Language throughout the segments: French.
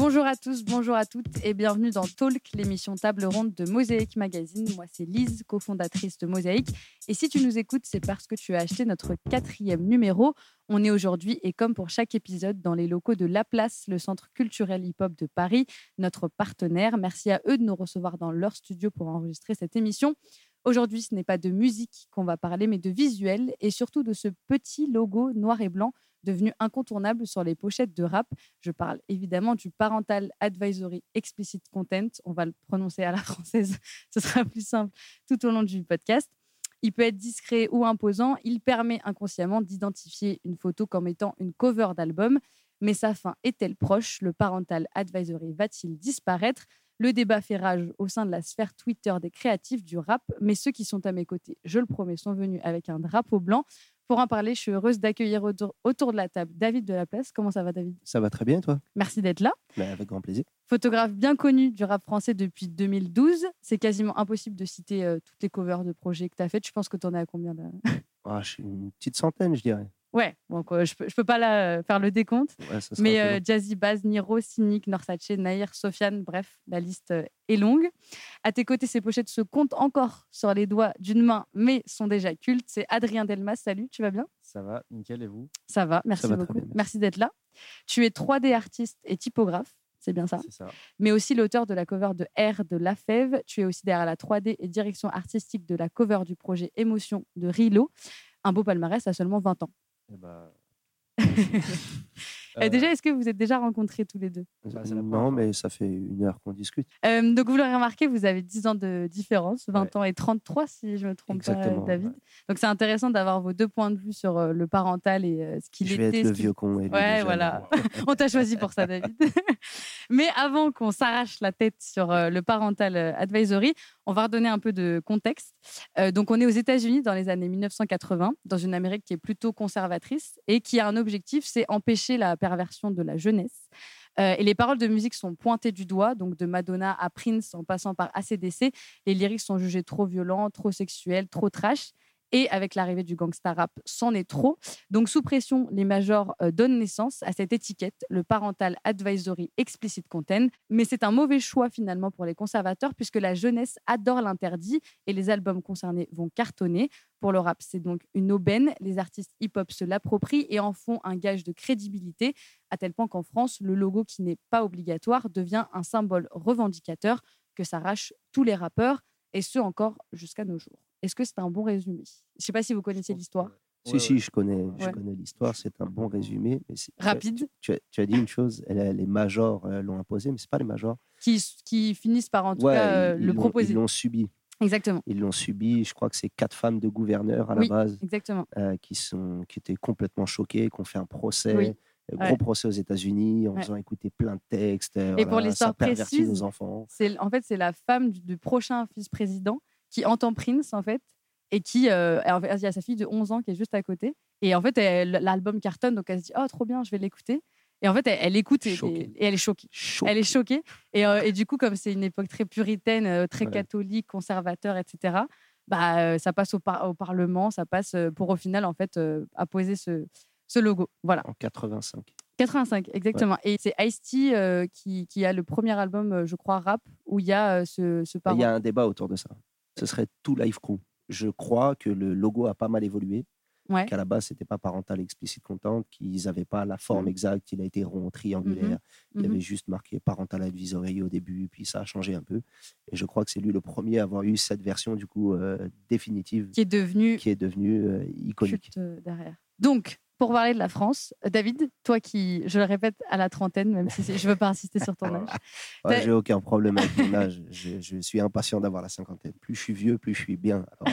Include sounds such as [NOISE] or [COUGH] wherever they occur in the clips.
Bonjour à tous, bonjour à toutes et bienvenue dans Talk, l'émission table ronde de Mosaïque Magazine. Moi, c'est Lise, cofondatrice de Mosaïque. Et si tu nous écoutes, c'est parce que tu as acheté notre quatrième numéro. On est aujourd'hui, et comme pour chaque épisode, dans les locaux de La Place, le centre culturel hip-hop de Paris, notre partenaire. Merci à eux de nous recevoir dans leur studio pour enregistrer cette émission. Aujourd'hui, ce n'est pas de musique qu'on va parler, mais de visuel et surtout de ce petit logo noir et blanc devenu incontournable sur les pochettes de rap. Je parle évidemment du Parental Advisory Explicit Content. On va le prononcer à la [LAUGHS] française, ce sera plus simple tout au long du podcast. Il peut être discret ou imposant. Il permet inconsciemment d'identifier une photo comme étant une cover d'album. Mais sa fin est-elle proche? Le Parental Advisory va-t-il disparaître? Le débat fait rage au sein de la sphère Twitter des créatifs du rap, mais ceux qui sont à mes côtés, je le promets, sont venus avec un drapeau blanc. Pour en parler, je suis heureuse d'accueillir autour, autour, de la table David de la Place. Comment ça va, David? Ça va très bien, toi? Merci d'être là. Bah, avec grand plaisir. Photographe bien connu du rap français depuis 2012. C'est quasiment impossible de citer euh, toutes les covers de projets que tu as faites. Je pense que tu en as à combien de... ah, Je suis une petite centaine, je dirais. Ouais, donc je peux, je peux pas là faire le décompte. mais euh, Jazzy Baz, Niro, Cynic, Norsace, Nair, Sofiane, bref, la liste euh, est longue. À tes côtés, ces pochettes se comptent encore sur les doigts d'une main, mais sont déjà cultes. C'est Adrien Delmas. Salut, tu vas bien? Ça va, nickel, et vous? Ça va, merci beaucoup. merci, d'être là. Tu es 3D artiste et typographe. C'est bien ça? ça. Mais aussi l'auteur de la cover de R de La Fève. Tu es aussi derrière la 3D et direction artistique de la cover du projet Émotion de Rilo. Un beau palmarès à seulement 20 ans. Eh ben, [LAUGHS] euh, déjà, est-ce que vous êtes déjà rencontrés tous les deux? Bah, Non, mais ça fait une heure qu'on discute. Euh, donc, vous l'aurez remarqué, vous avez 10 ans de différence, 20 ans et 33, si je ne me trompe pas, David. Donc, c'est intéressant d'avoir vos deux points de vue sur euh, le parental et ce qu'il était. Je vais être le vieux con. Et ouais, voilà. [LAUGHS] On t'a choisi pour ça, David. [LAUGHS] mais avant qu'on s'arrache la tête sur le parental advisory, on va redonner un peu de contexte. donc, on est aux États-Unis dans les années 1980, dans une Amérique qui est plutôt conservatrice et qui a un objectif, c'est empêcher la perversion de la jeunesse. Euh, et les paroles de musique sont pointées du doigt, donc de Madonna à Prince en passant par ACDC. Les lyrics sont jugés trop violents, trop sexuels, trop trash. Et avec l'arrivée du gangsta rap, c'en est trop. Donc, sous pression, les majors euh, donnent naissance à cette étiquette, le Parental Advisory Explicit Content. Mais c'est un mauvais choix finalement pour les conservateurs, puisque la jeunesse adore l'interdit et les albums concernés vont cartonner. Pour le rap, c'est donc une aubaine. Les artistes hip-hop se l'approprient et en font un gage de crédibilité, à tel point qu'en France, le logo qui n'est pas obligatoire devient un symbole revendicateur que s'arrachent tous les rappeurs, et ce encore jusqu'à nos jours. Est-ce que c'est un bon résumé? Je ne sais pas si vous connaissez l'histoire. Si, si, je connais, je connais l'histoire, c'est un bon résumé. Mais Rapide. Tu as, tu as, dit une chose, les majors euh, l'ont imposé, mais ce pas les majors. Qui, qui finissent par en tout cas euh, le proposer. Ils l'ont subi. Exactement. Ils l'ont subi. Je crois que c'est quatre femmes de gouverneurs à la base. Exactement. Euh, qui, sont, qui étaient complètement choquées, qui ont fait un procès. Gros procès aux États-Unis en faisant écouter plein de textes. Et pour l'histoire précise, nos enfants. En fait, c'est la femme du, du prochain vice-président qui entend Prince, en fait, et qui, euh, il y a sa fille de 11 ans qui est juste à côté. Et en fait, l'album cartonne, donc elle se dit, oh, trop bien, je vais l'écouter. Et en fait, elle, écoute et, elle est choquée. Elle est choquée. Euh, et, du coup, comme c'est une époque très puritaine, euh, très catholique, conservateur, etc., bah, ça passe au, au, Parlement, ça passe pour au final, en fait, apposer ce, ce logo. Voilà. En 85. 85, exactement. Et c'est Ice-T qui, qui, a le premier album, je crois, rap, où il y a ce, ce Il y a un débat autour de ça. Ce serait tout Live Crew je crois que le logo a pas mal évolué. Qu'à la base, c'était pas parental explicite content, qu'ils n'avaient pas la forme mm. exacte. Il a été rond, triangulaire. Mm-hmm. Il y avait mm-hmm. juste marqué parental advisory au début, puis ça a changé un peu. Et je crois que c'est lui le premier à avoir eu cette version du coup euh, définitive, qui est devenue, qui est devenue euh, iconique. Euh, derrière. Donc, pour parler de la France, David, toi qui, je le répète, à la trentaine, même si je ne veux pas insister sur ton [LAUGHS] âge. ouais, J'ai aucun problème avec mon âge. Je, suis impatient d'avoir la cinquantaine. Plus je suis vieux, plus je suis bien. [LAUGHS]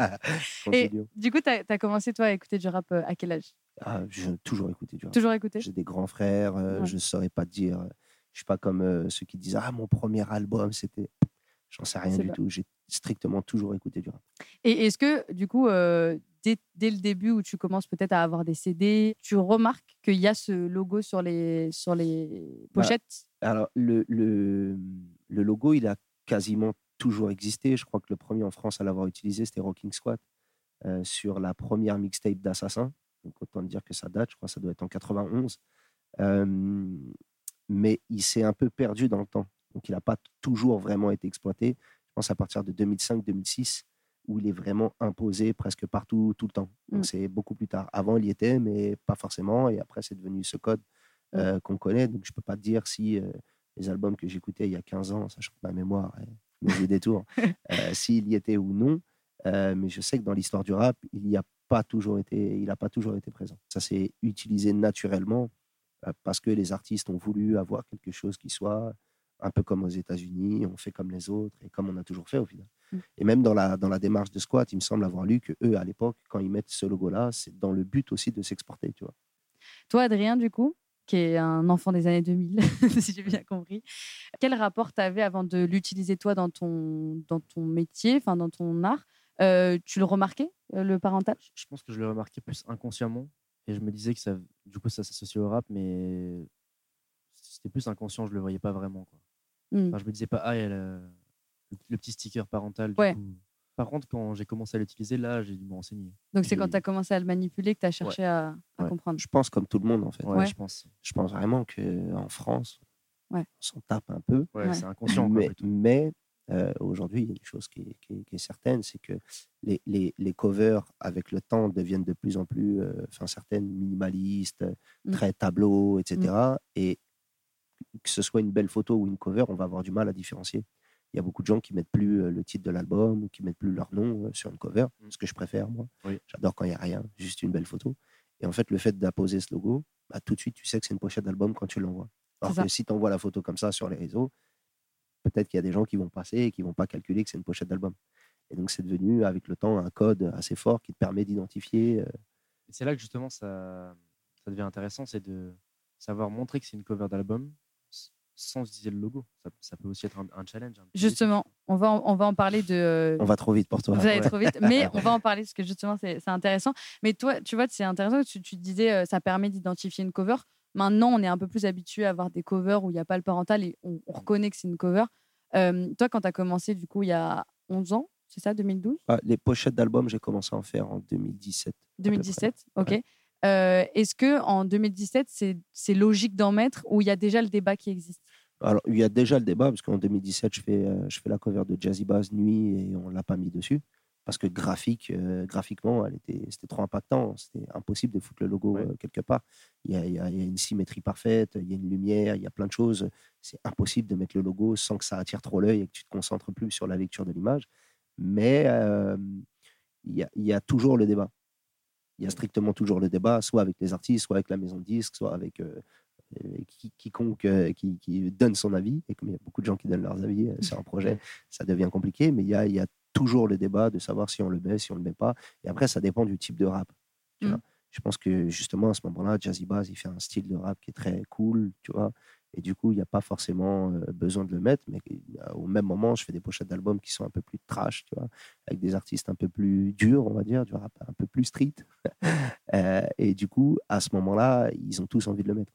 [LAUGHS] Et du coup, tu as, commencé, toi, à écouter du rap euh, à quel âge? Ah, J'ai toujours écouté du rap. Toujours écouté J'ai des grands frères. Euh, je ne saurais pas dire. Je ne suis pas comme euh, ceux qui disent Ah, mon premier album, c'était. J'en sais rien du tout. J'ai strictement toujours écouté du rap. Et est-ce que, du coup, dès, le début où tu commences peut-être à avoir des CD, tu remarques qu'il y a ce logo sur les, sur les bah, pochettes? Alors, le, le, le, logo, il a quasiment toujours existé. Je crois que le premier en France à l'avoir utilisé, c'était Rocking Squat euh, sur la première mixtape d'Assassin. Donc, autant dire que ça date. Je crois que ça doit être en 91. Euh, mais il s'est un peu perdu dans le temps. Donc, il n'a pas toujours vraiment été exploité. Je pense à partir de 2005-2006, où il est vraiment imposé presque partout, tout le temps. Donc, mm. c'est beaucoup plus tard. Avant, il y était, mais pas forcément. Et après, c'est devenu ce code mm. euh, qu'on connaît. Donc, je ne peux pas te dire si euh, les albums que j'écoutais il y a 15 ans, sachant que ma mémoire me des tours, euh, s'il y était ou non. mais je sais que dans l'histoire du rap, il n'a pas toujours été, il pas toujours été présent. Ça s'est utilisé naturellement parce que les artistes ont voulu avoir quelque chose qui soit un peu comme aux États-Unis, on fait comme les autres et comme on a toujours fait au final. Mm. Et même dans la, dans la démarche de Squat, il me semble avoir lu que eux, à l'époque, quand ils mettent ce logo-là, c'est dans le but aussi de s'exporter, tu vois. Toi, Adrien, du coup, qui est un enfant des années 2000, [LAUGHS] si j'ai bien compris, quel rapport tu avais avant de l'utiliser, toi, dans ton, dans ton métier, enfin, dans ton art? Euh, Tu le remarquais, euh, le parental? Je pense que je le remarquais plus inconsciemment. Et je me disais que ça, du coup, ça s'associe au rap, mais c'était plus inconscient, je le voyais pas vraiment. Quoi. Mmh. je me disais pas, ah, il le, petit sticker parental. Par contre, quand j'ai commencé à l'utiliser, là, j'ai dû me renseigner. Donc, c'est quand tu as commencé à le manipuler que tu as cherché à, comprendre. Je pense comme tout le monde, en fait. Ouais, Je, pense. je pense vraiment qu'en France, on s'en tape un peu. c'est inconscient. Mais, mais euh, aujourd'hui, il y a une chose qui est, certaine, c'est que les, les, les, covers, avec le temps, deviennent de plus en plus, euh, enfin, certaines minimalistes, mmh. très tableau, etc. Et que ce soit une belle photo ou une cover, on va avoir du mal à différencier. Il y a beaucoup de gens qui mettent plus euh, le titre de l'album ou qui mettent plus leur nom euh, sur une cover, mm. ce que je préfère moi. J'adore quand il n'y a rien, juste une belle photo. Et en fait, le fait d'apposer ce logo, bah, tout de suite, tu sais que c'est une pochette d'album quand tu l'envoies. Alors que si tu envoies la photo comme ça sur les réseaux, peut-être qu'il y a des gens qui vont passer et qui vont pas calculer que c'est une pochette d'album. Et donc, c'est devenu, avec le temps, un code assez fort qui te permet d'identifier. Euh, c'est là que justement, ça, ça devient intéressant, c'est de savoir montrer que c'est une cover d'album sans utiliser le logo. Ça, peut aussi être un, challenge. justement, on va, en, on va en parler de. Euh, on va trop vite pour toi. Vous allez trop vite, mais [LAUGHS] on va en parler parce que justement, c'est intéressant. Mais toi, tu vois, c'est intéressant que tu, tu disais euh, ça permet d'identifier une cover. Maintenant, on est un peu plus habitué à avoir des covers où il n'y a pas le parental et on, reconnaît que c'est une cover. Euh, toi, quand tu as commencé, du coup, il y a 11 ans, c'est ça, 2012 ah, Les pochettes d'albums, j'ai commencé à en faire en 2017. 2017, ok. Euh, est-ce que en 2017, c'est logique d'en mettre ou il y a déjà le débat qui existe? Alors, il y a déjà le débat parce qu'en 2017, je fais, euh, je fais la cover de Jazzy Bass Nuit et on l'a pas mis dessus parce que graphique, euh, graphiquement, c'était trop impactant. C'était impossible de foutre le logo quelque part. Il y, a, il y, a, une symétrie parfaite, il y a une lumière, il y a plein de choses. C'est impossible de mettre le logo sans que ça attire trop l'œil et que tu te concentres plus sur la lecture de l'image. Mais il y, a, il y a toujours le débat il y a strictement toujours le débat, soit avec les artistes, soit avec la maison de disques, soit avec euh, euh, quiconque euh, qui, donne son avis. Et comme il y a beaucoup de gens qui donnent leurs avis sur un [LAUGHS] projet, ça devient compliqué. Mais il y a, il y a toujours le débat de savoir si on le met, si on ne le met pas. Et après, ça dépend du type de rap. Mmh. Je pense que justement, à ce moment-là, Jazzy Bass, il fait un style de rap qui est très cool, tu vois. Et du coup, il n'y a pas forcément euh, besoin de le mettre, mais au même moment, je fais des pochettes d'albums qui sont un peu plus trash, tu vois, avec des artistes un peu plus durs, on va dire, du rap un peu plus street. [LAUGHS] Euh, et du coup, à ce moment-là, ils ont tous envie de le mettre.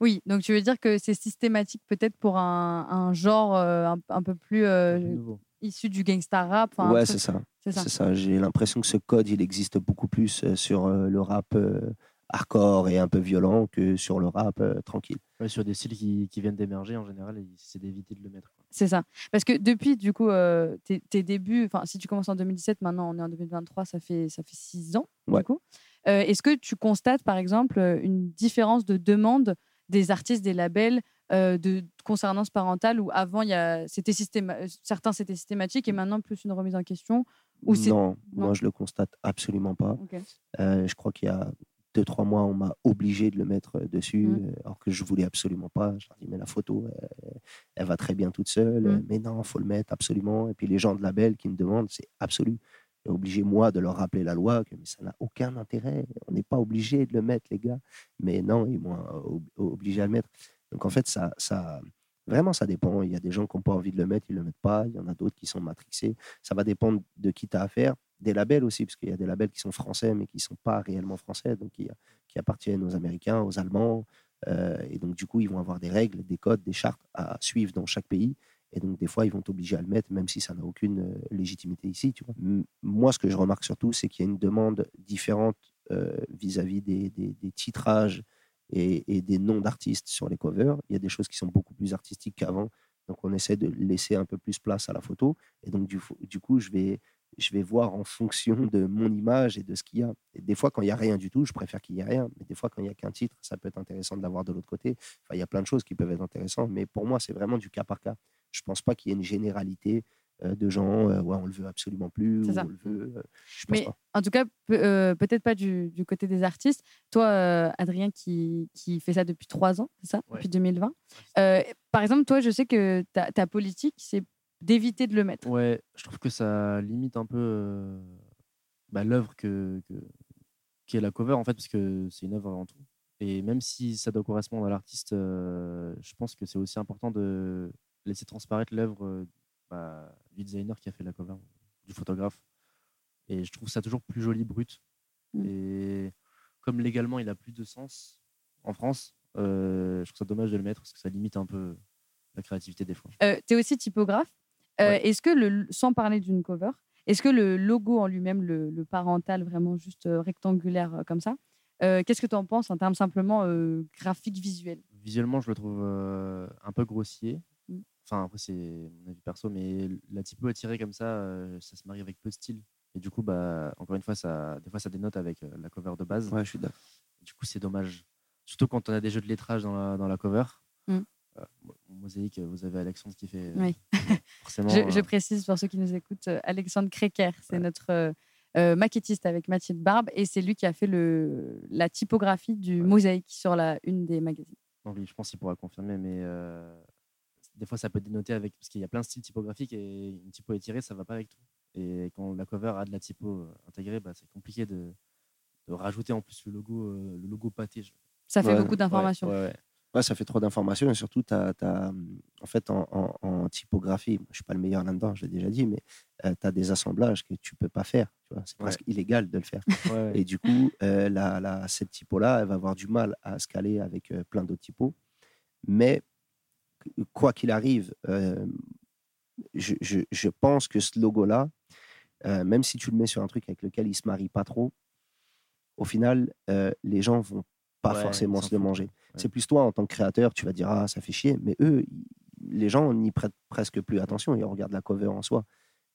Oui, donc tu veux dire que c'est systématique peut-être pour un, genre euh, un, peu plus issu du gangsta rap. Ouais, c'est ça. C'est ça. J'ai l'impression que ce code, il existe beaucoup plus sur le rap hardcore et un peu violent que sur le rap euh, tranquille. sur des styles qui, qui viennent d'émerger, en général, c'est d'éviter de le mettre. C'est ça. Parce que depuis, du coup, euh, tes, débuts, enfin, si tu commences en 2017, maintenant on est en 2023, ça fait, ça fait six ans, du coup. Euh, est-ce que tu constates, par exemple, une différence de demande des artistes, des labels de concernant ce parental où avant, il y a, c'était certains c'était systématique et maintenant plus une remise en question ou non, non, moi je le constate absolument pas. je crois qu'il y a deux, trois mois, on m'a obligé de le mettre euh, dessus, mmh. euh, alors que je voulais absolument pas. Je leur dis, mais la photo, elle, va très bien toute seule. Mmh. Mais non, faut le mettre absolument. Et puis les gens de label qui me demandent, c'est absolu. obligé, moi, de leur rappeler la loi, que mais ça n'a aucun intérêt. On n'est pas obligé de le mettre, les gars. Mais non, ils m'ont euh, obligé à le mettre. Donc en fait, ça, ça, Vraiment, ça dépend. Il y a des gens qui n'ont pas envie de le mettre, ils ne le mettent pas. Il y en a d'autres qui sont matrixés. Ça va dépendre de qui tu as affaire des labels aussi, parce qu'il y a des labels qui sont français, mais qui ne sont pas réellement français, donc qui, appartiennent aux Américains, aux Allemands. Euh, et donc, du coup, ils vont avoir des règles, des codes, des chartes à suivre dans chaque pays. Et donc, des fois, ils vont t'obliger à le mettre, même si ça n'a aucune euh, légitimité ici. Moi, ce que je remarque surtout, c'est qu'il y a une demande différente euh, vis-à-vis des, titrages et, des noms d'artistes sur les covers. Il y a des choses qui sont beaucoup plus artistiques qu'avant. Donc, on essaie de laisser un peu plus place à la photo. Et donc, du, coup, je vais, je vais voir en fonction de mon image et de ce qu'il y a. Des fois, quand il n'y a rien du tout, je préfère qu'il n'y ait rien. Mais des fois, quand il n'y a qu'un titre, ça peut être intéressant de l'avoir de l'autre côté. Enfin, il y a plein de choses qui peuvent être intéressantes. Mais pour moi, c'est vraiment du cas par cas. Je ne pense pas qu'il y ait une généralité de gens, euh, ouais, on le veut absolument plus. on le veut, euh, Mais en tout cas, peut-être pas du, côté des artistes. Toi, Adrien, qui, qui, fait ça depuis trois ans, c'est ça? Depuis 2020. par exemple, toi, je sais que ta, ta politique, c'est d'éviter de le mettre. Ouais, je trouve que ça limite un peu bah, l'œuvre que, que, qui est la cover, en fait, parce que c'est une œuvre avant tout. Et même si ça doit correspondre à l'artiste, je pense que c'est aussi important de laisser transparaître l'œuvre bah, du designer qui a fait la cover, du photographe. Et je trouve ça toujours plus joli, brut. Mm. Et comme légalement, il a plus de sens en France, euh, je trouve ça dommage de le mettre parce que ça limite un peu la créativité des fois. Euh, tu es aussi typographe. Euh, est-ce que, le, sans parler d'une cover, est-ce que le logo en lui-même, le, le, parental vraiment juste rectangulaire comme ça, qu'est-ce que tu en penses en termes simplement graphique, visuel? Visuellement, je le trouve un peu grossier. Enfin, après, c'est mon avis perso, mais la typo tirée comme ça, euh, ça se marie avec peu de style. Et du coup, bah, encore une fois, ça, des fois, ça dénote avec euh, la cover de base. Ouais, je suis d'accord. Du coup, c'est dommage. Surtout quand on a des jeux de lettrage dans la, dans la cover. Mm. Euh, mosaïque, vous avez Alexandre qui fait. Oui. [LAUGHS] forcément, je, précise pour ceux qui nous écoutent, Alexandre Créquer, c'est notre maquettiste avec Mathilde Barbe et c'est lui qui a fait le, la typographie du mosaïque sur la une des magazines. Donc, je pense qu'il pourra confirmer, mais des fois, ça peut dénoter avec. Parce qu'il y a plein de styles typographiques et une typo étirée, ça va pas avec tout. Et quand la cover a de la typo euh, intégrée, bah, c'est compliqué de, de, rajouter en plus le logo, euh, le logo pâté. Ça fait beaucoup d'informations. Ouais, ça fait trop d'informations et surtout, as, as, en fait, en, en, typographie, je suis pas le meilleur là-dedans, je l'ai déjà dit, mais euh, tu as des assemblages que tu peux pas faire. C'est presque illégal de le faire. [LAUGHS] et du coup, la, la, cette typo-là, elle va avoir du mal à se caler avec plein d'autres typos. Mais quoi qu'il arrive, euh, je, pense que ce logo-là, euh, même si tu le mets sur un truc avec lequel il se marie pas trop, au final, euh, les gens vont pas forcément se le manger. C'est plus toi, en tant que créateur, tu vas dire ah ça fait chier, mais eux, les gens n'y prêtent presque plus attention. Ils regardent la cover en soi,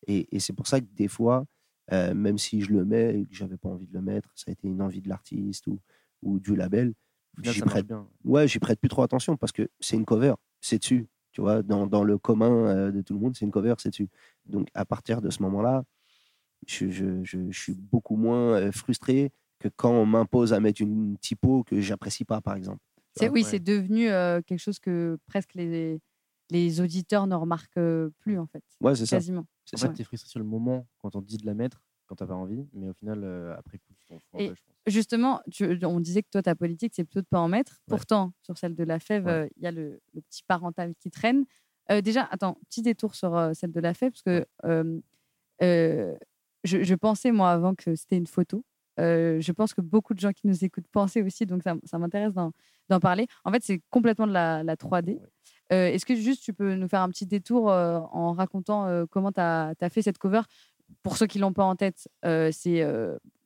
et, c'est pour ça que des fois, même si je le mets et que j'avais pas envie de le mettre, ça a été une envie de l'artiste ou, ou du label, j'y prête, ouais, j'y prête plus trop attention parce que c'est une cover c'est dessus. Tu vois, dans, dans le commun euh, de tout le monde, c'est une cover, c'est dessus. Donc, à partir de ce moment-là, je, je, je, suis beaucoup moins euh, frustré que quand on m'impose à mettre une typo que j'apprécie pas, par exemple. C'est, oui, c'est devenu euh, quelque chose que presque les, les auditeurs ne remarquent plus, en fait. Ouais, c'est Quasiment. ça. C'est ça. tu es frustré sur le moment quand on te dit de la mettre, quand tu avais envie, mais au final, après coup, je pense. Justement, on disait que toi, ta politique, c'est plutôt de ne pas en mettre. Pourtant, sur celle de la fève, euh, il y a le, petit parental qui traîne. Euh, déjà, attends, petit détour sur euh, celle de la fève, parce que je, pensais, moi, avant que c'était une photo. je pense que beaucoup de gens qui nous écoutent pensaient aussi, donc ça, m'intéresse d'en parler. En fait, c'est complètement de la, 3D. Est-ce que juste tu peux nous faire un petit détour en racontant comment tu as, as, fait cette cover? Pour ceux qui l'ont pas en tête, c'est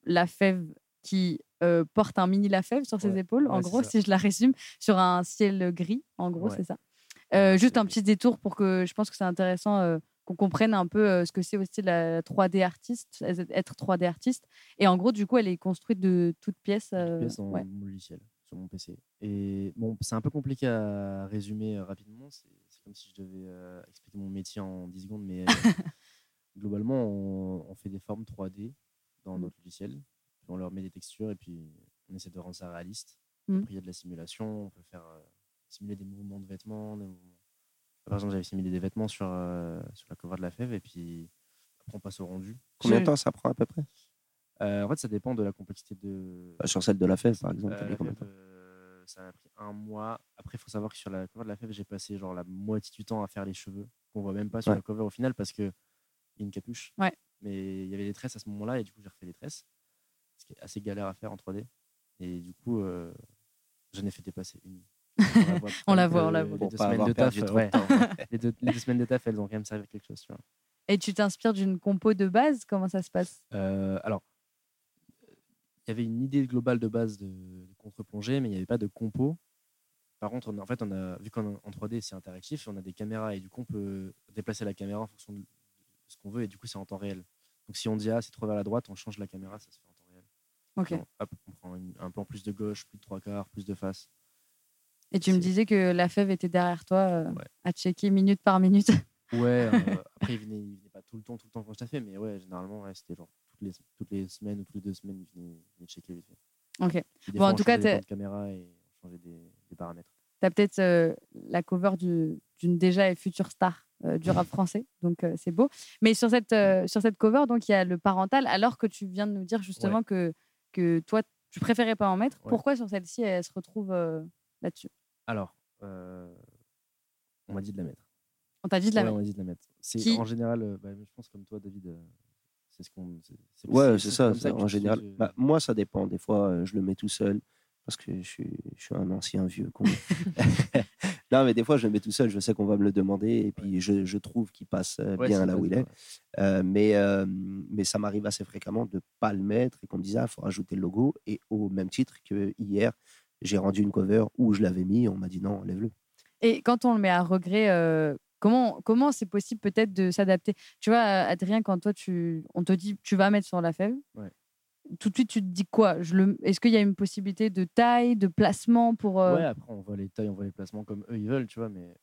la fève qui euh, porte un mini Lafèvre sur ses épaules, en gros, si je la résume, sur un ciel gris, en gros, c'est ça. Euh, juste un petit détour pour que je pense que c'est intéressant euh, qu'on comprenne un peu ce que c'est aussi la 3D artiste, être 3D artiste. Et en gros, du coup, elle est construite de toutes pièces. Toutes pièces en logiciel sur mon PC. Et bon, c'est un peu compliqué à résumer rapidement. C'est comme si je devais expliquer mon métier en 10 secondes, mais [LAUGHS] globalement, on, on, fait des formes 3D dans notre logiciel on leur met des textures et puis on essaie de rendre ça réaliste. Mm. Après, il y a de la simulation, on peut faire euh, simuler des mouvements de vêtements. Par exemple, j'avais simulé des vêtements sur, euh, sur la cover de la fève et puis après, on passe au rendu. Combien de temps ça prend à peu près? Euh, En fait, ça dépend de la complexité de. Bah, sur celle de la fève, par exemple, ça a pris un mois. Après, il faut savoir que sur la cover de la fève, j'ai passé genre la moitié du temps à faire les cheveux, qu'on voit même pas sur la cover au final parce qu'il y a une capuche. Ouais. Mais il y avait des tresses à ce moment-là et du coup, j'ai refait les tresses ce qui est assez galère à faire en 3D. Et du coup, euh, j'en ai fait dépasser une. [LAUGHS] on la voit, on la voit. Les deux, semaines de taf, [LAUGHS] [LAUGHS] les, deux, semaines de taf, elles ont quand même servi à quelque chose. Tu vois. Et tu t'inspires d'une compo de base? Comment ça se passe? Euh, Alors, il y avait une idée globale de base de, contre-plongée, mais il n'y avait pas de compo. Par contre, on a, en fait, on a, vu qu'en 3D, c'est interactif, on a des caméras et du coup, on peut déplacer la caméra en fonction de ce qu'on veut et du coup, c'est en temps réel. Donc, si on dit, ah, c'est trop vers la droite, on change la caméra, ça se fait en temps réel. Ok. On, prend un plan plus de gauche, plus de trois quarts, plus de face. Et tu me disais que la fève était derrière toi euh, à checker minute par minute. [LAUGHS] Ouais, euh, [LAUGHS] après, il venait, venait pas tout le temps, tout le temps quand je t'ai fait, mais ouais, généralement, c'était genre toutes les, toutes les semaines ou toutes les deux semaines, il venait, checker vite fait. Ok. Bon, en tout cas, tu caméra et on changeait des, des paramètres. Tu as peut-être euh, la cover d'une déjà et future star du rap français, donc c'est beau. Mais sur cette, sur cette cover, donc il y a le parental, alors que tu viens de nous dire justement que, que toi, tu préférais pas en mettre. Pourquoi sur celle-ci, elle se retrouve là-dessus? Alors, on m'a dit de la mettre. On t'a dit de la mettre. On m'a dit de la mettre. C'est en général, bah, je pense comme toi, David. c'est ce qu'on. Ouais, c'est ça. en général, bah, moi, ça dépend. Des fois, je le mets tout seul parce que je suis, je suis un ancien vieux con. [LAUGHS] non, mais des fois, je le mets tout seul, je sais qu'on va me le demander, et puis je, je trouve qu'il passe bien là où il est. mais, mais ça m'arrive assez fréquemment de ne pas le mettre et qu'on me dise, ah, il faut rajouter le logo. Et au même titre que hier, j'ai rendu une cover où je l'avais mis, on m'a dit non, enlève-le. Et quand on le met à regret, comment comment c'est possible peut-être de s'adapter? Tu vois, Adrien, quand toi, tu, on te dit tu vas mettre sur la fève, tout de suite, tu te dis quoi? Est-ce qu'il y a une possibilité de taille, de placement pour. Ouais, après, on voit les tailles, on voit les placements comme eux, ils veulent, tu vois, mais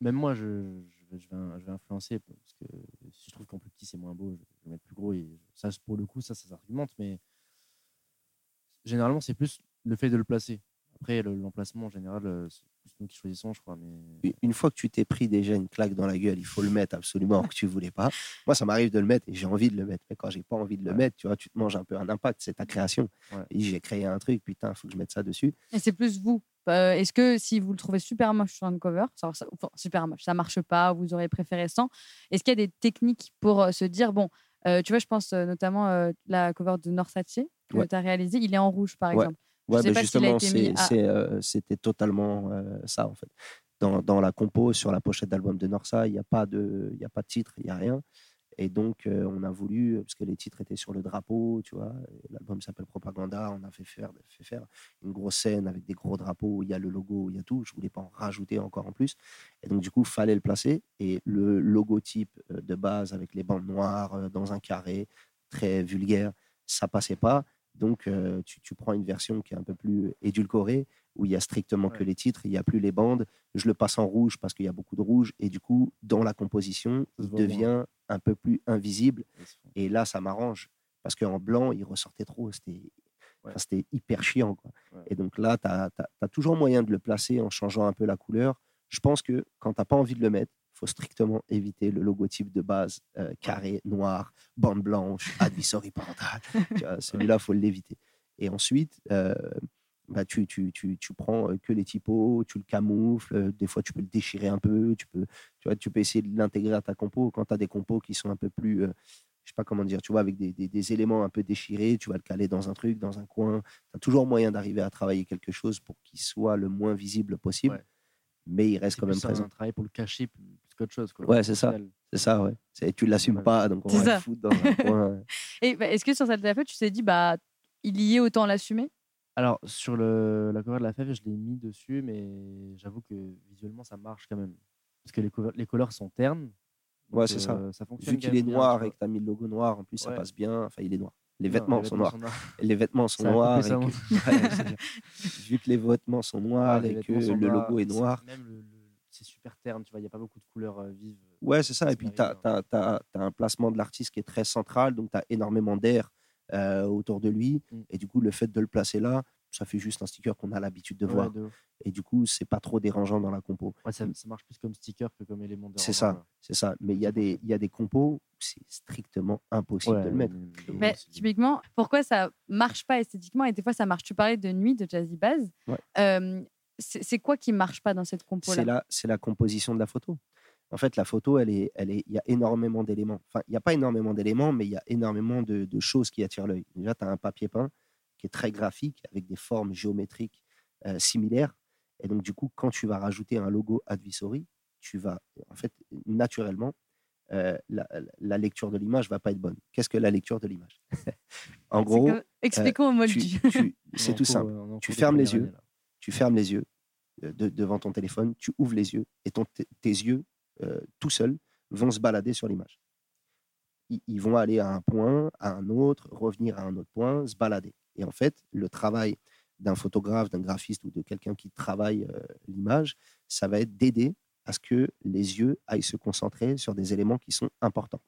même moi, je, je, vais, influencer parce que si je trouve qu'en plus petit, c'est moins beau, je vais mettre plus gros. Et ça, pour le coup, ça, ça s'argumente, mais généralement, c'est plus le fait de le placer. Après, l'emplacement en général, euh, plus nous qui choisissons, je crois. Mais... Une fois que tu t'es pris déjà une claque dans la gueule, il faut le mettre absolument que tu voulais pas. Moi, ça m'arrive de le mettre et j'ai envie de le mettre. Mais quand j'ai pas envie de le mettre, tu vois, tu te manges un peu un impact. C'est ta création. J'ai créé un truc, putain, il faut que je mette ça dessus. Et c'est plus vous. Euh, est-ce que si vous le trouvez super moche sur un cover, ça, super moche, ça marche pas, vous aurez préféré sans, est-ce qu'il y a des techniques pour euh, se dire, bon, tu vois, je pense notamment la cover de Norsace que tu as réalisé, il est en rouge par exemple. Ouais, mais justement, euh, c'était totalement euh, ça, en fait. Dans, dans, la compo, sur la pochette d'album de Norsa, il n'y a, pas de, y a pas de titre, il n'y a rien. Et donc, euh, on a voulu, parce que les titres étaient sur le drapeau, tu vois, l'album s'appelle Propaganda, on a fait faire, fait faire une grosse scène avec des gros drapeaux, il y a le logo, il y a tout. Je voulais pas en rajouter encore en plus. Et donc, du coup, fallait le placer. Et le logotype de base avec les bandes noires dans un carré, très vulgaire, ça passait pas. Donc, euh, tu, prends une version qui est un peu plus édulcorée, où il y a strictement que les titres, il n'y a plus les bandes. Je le passe en rouge parce qu'il y a beaucoup de rouge, et du coup, dans la composition, il devient un peu plus invisible. Et là, ça m'arrange, parce qu'en blanc, il ressortait trop. C'était hyper chiant. Et donc là, tu as, as, toujours moyen de le placer en changeant un peu la couleur. Je pense que quand tu n'as pas envie de le mettre, faut strictement éviter le logotype de base euh, carré, noir, bande blanche, [LAUGHS] advisory parental. Celui-là, faut l'éviter. Et ensuite, euh, bah, tu, tu, tu, tu, prends euh, que les typos, tu le camoufles, des fois tu peux le déchirer un peu, tu peux, tu vois, tu peux essayer de l'intégrer à ta compo. Quand tu as des compos qui sont un peu plus, je sais pas comment dire, tu vois, avec des, des, éléments un peu déchirés, tu vas le caler dans un truc, dans un coin. Tu as toujours moyen d'arriver à travailler quelque chose pour qu'il soit le moins visible possible. Mais il reste quand même présent. un travail pour le cacher autre chose. Quoi, ouais, c'est ça. C'est ça, ouais. Tu l'assumes pas, donc on va le foutre dans un [LAUGHS] coin. Et bah, est-ce que sur cette fève, tu t'es dit, bah, il y est, autant l'assumer? Alors, sur le, la cover de la fève, je l'ai mis dessus, mais j'avoue que visuellement, ça marche quand même. Parce que les, les couleurs sont ternes. Ouais, c'est ça. Euh, ça fonctionne Vu qu'il est noir et que tu as mis le logo noir, en plus, ça passe bien. Enfin, il est noir. Les vêtements, sont, [LAUGHS] noirs. Les vêtements sont noirs. [LAUGHS] Vu que les vêtements sont noirs et que le logo est noir. Même le c'est super terne, tu vois, il n'y a pas beaucoup de couleurs euh, vives. Ouais, c'est ça. Et puis, tu as, as, un placement de l'artiste qui est très central, donc tu as énormément d'air euh, autour de lui. Mm. Et du coup, le fait de le placer là, ça fait juste un sticker qu'on a l'habitude de voir. et du coup, c'est pas trop dérangeant dans la compo. Ouais, ça, marche plus comme sticker que comme élément de C'est ça, c'est ça. Mais il y, a des, y a des compos où c'est strictement impossible de le mettre. Mais typiquement, pourquoi ça marche pas esthétiquement et des fois ça marche Tu parlais de Nuit de Jazzy Baz. Euh, c'est quoi qui marche pas dans cette compo-là? C'est la, composition de la photo. En fait, la photo, elle est, elle est, il y a énormément d'éléments. Enfin, il n'y a pas énormément d'éléments, mais il y a énormément de, choses qui attirent l'œil. Déjà, tu as un papier peint qui est très graphique, avec des formes géométriques euh, similaires. Et donc, du coup, quand tu vas rajouter un logo Advisory, tu vas, en fait, naturellement, euh, la, lecture de l'image va pas être bonne. Qu'est-ce que la lecture de l'image? [LAUGHS] En gros, Expliquons au mode [LAUGHS] C'est tout simple. Tu fermes les yeux. Tu fermes les yeux devant ton téléphone. Tu ouvres les yeux et ton, tes yeux, euh, tout seuls, vont se balader sur l'image. Ils, vont aller à un point, à un autre, revenir à un autre point, se balader. Et en fait, le travail d'un photographe, d'un graphiste ou de quelqu'un qui travaille euh, l'image, ça va être d'aider à ce que les yeux aillent se concentrer sur des éléments qui sont importants.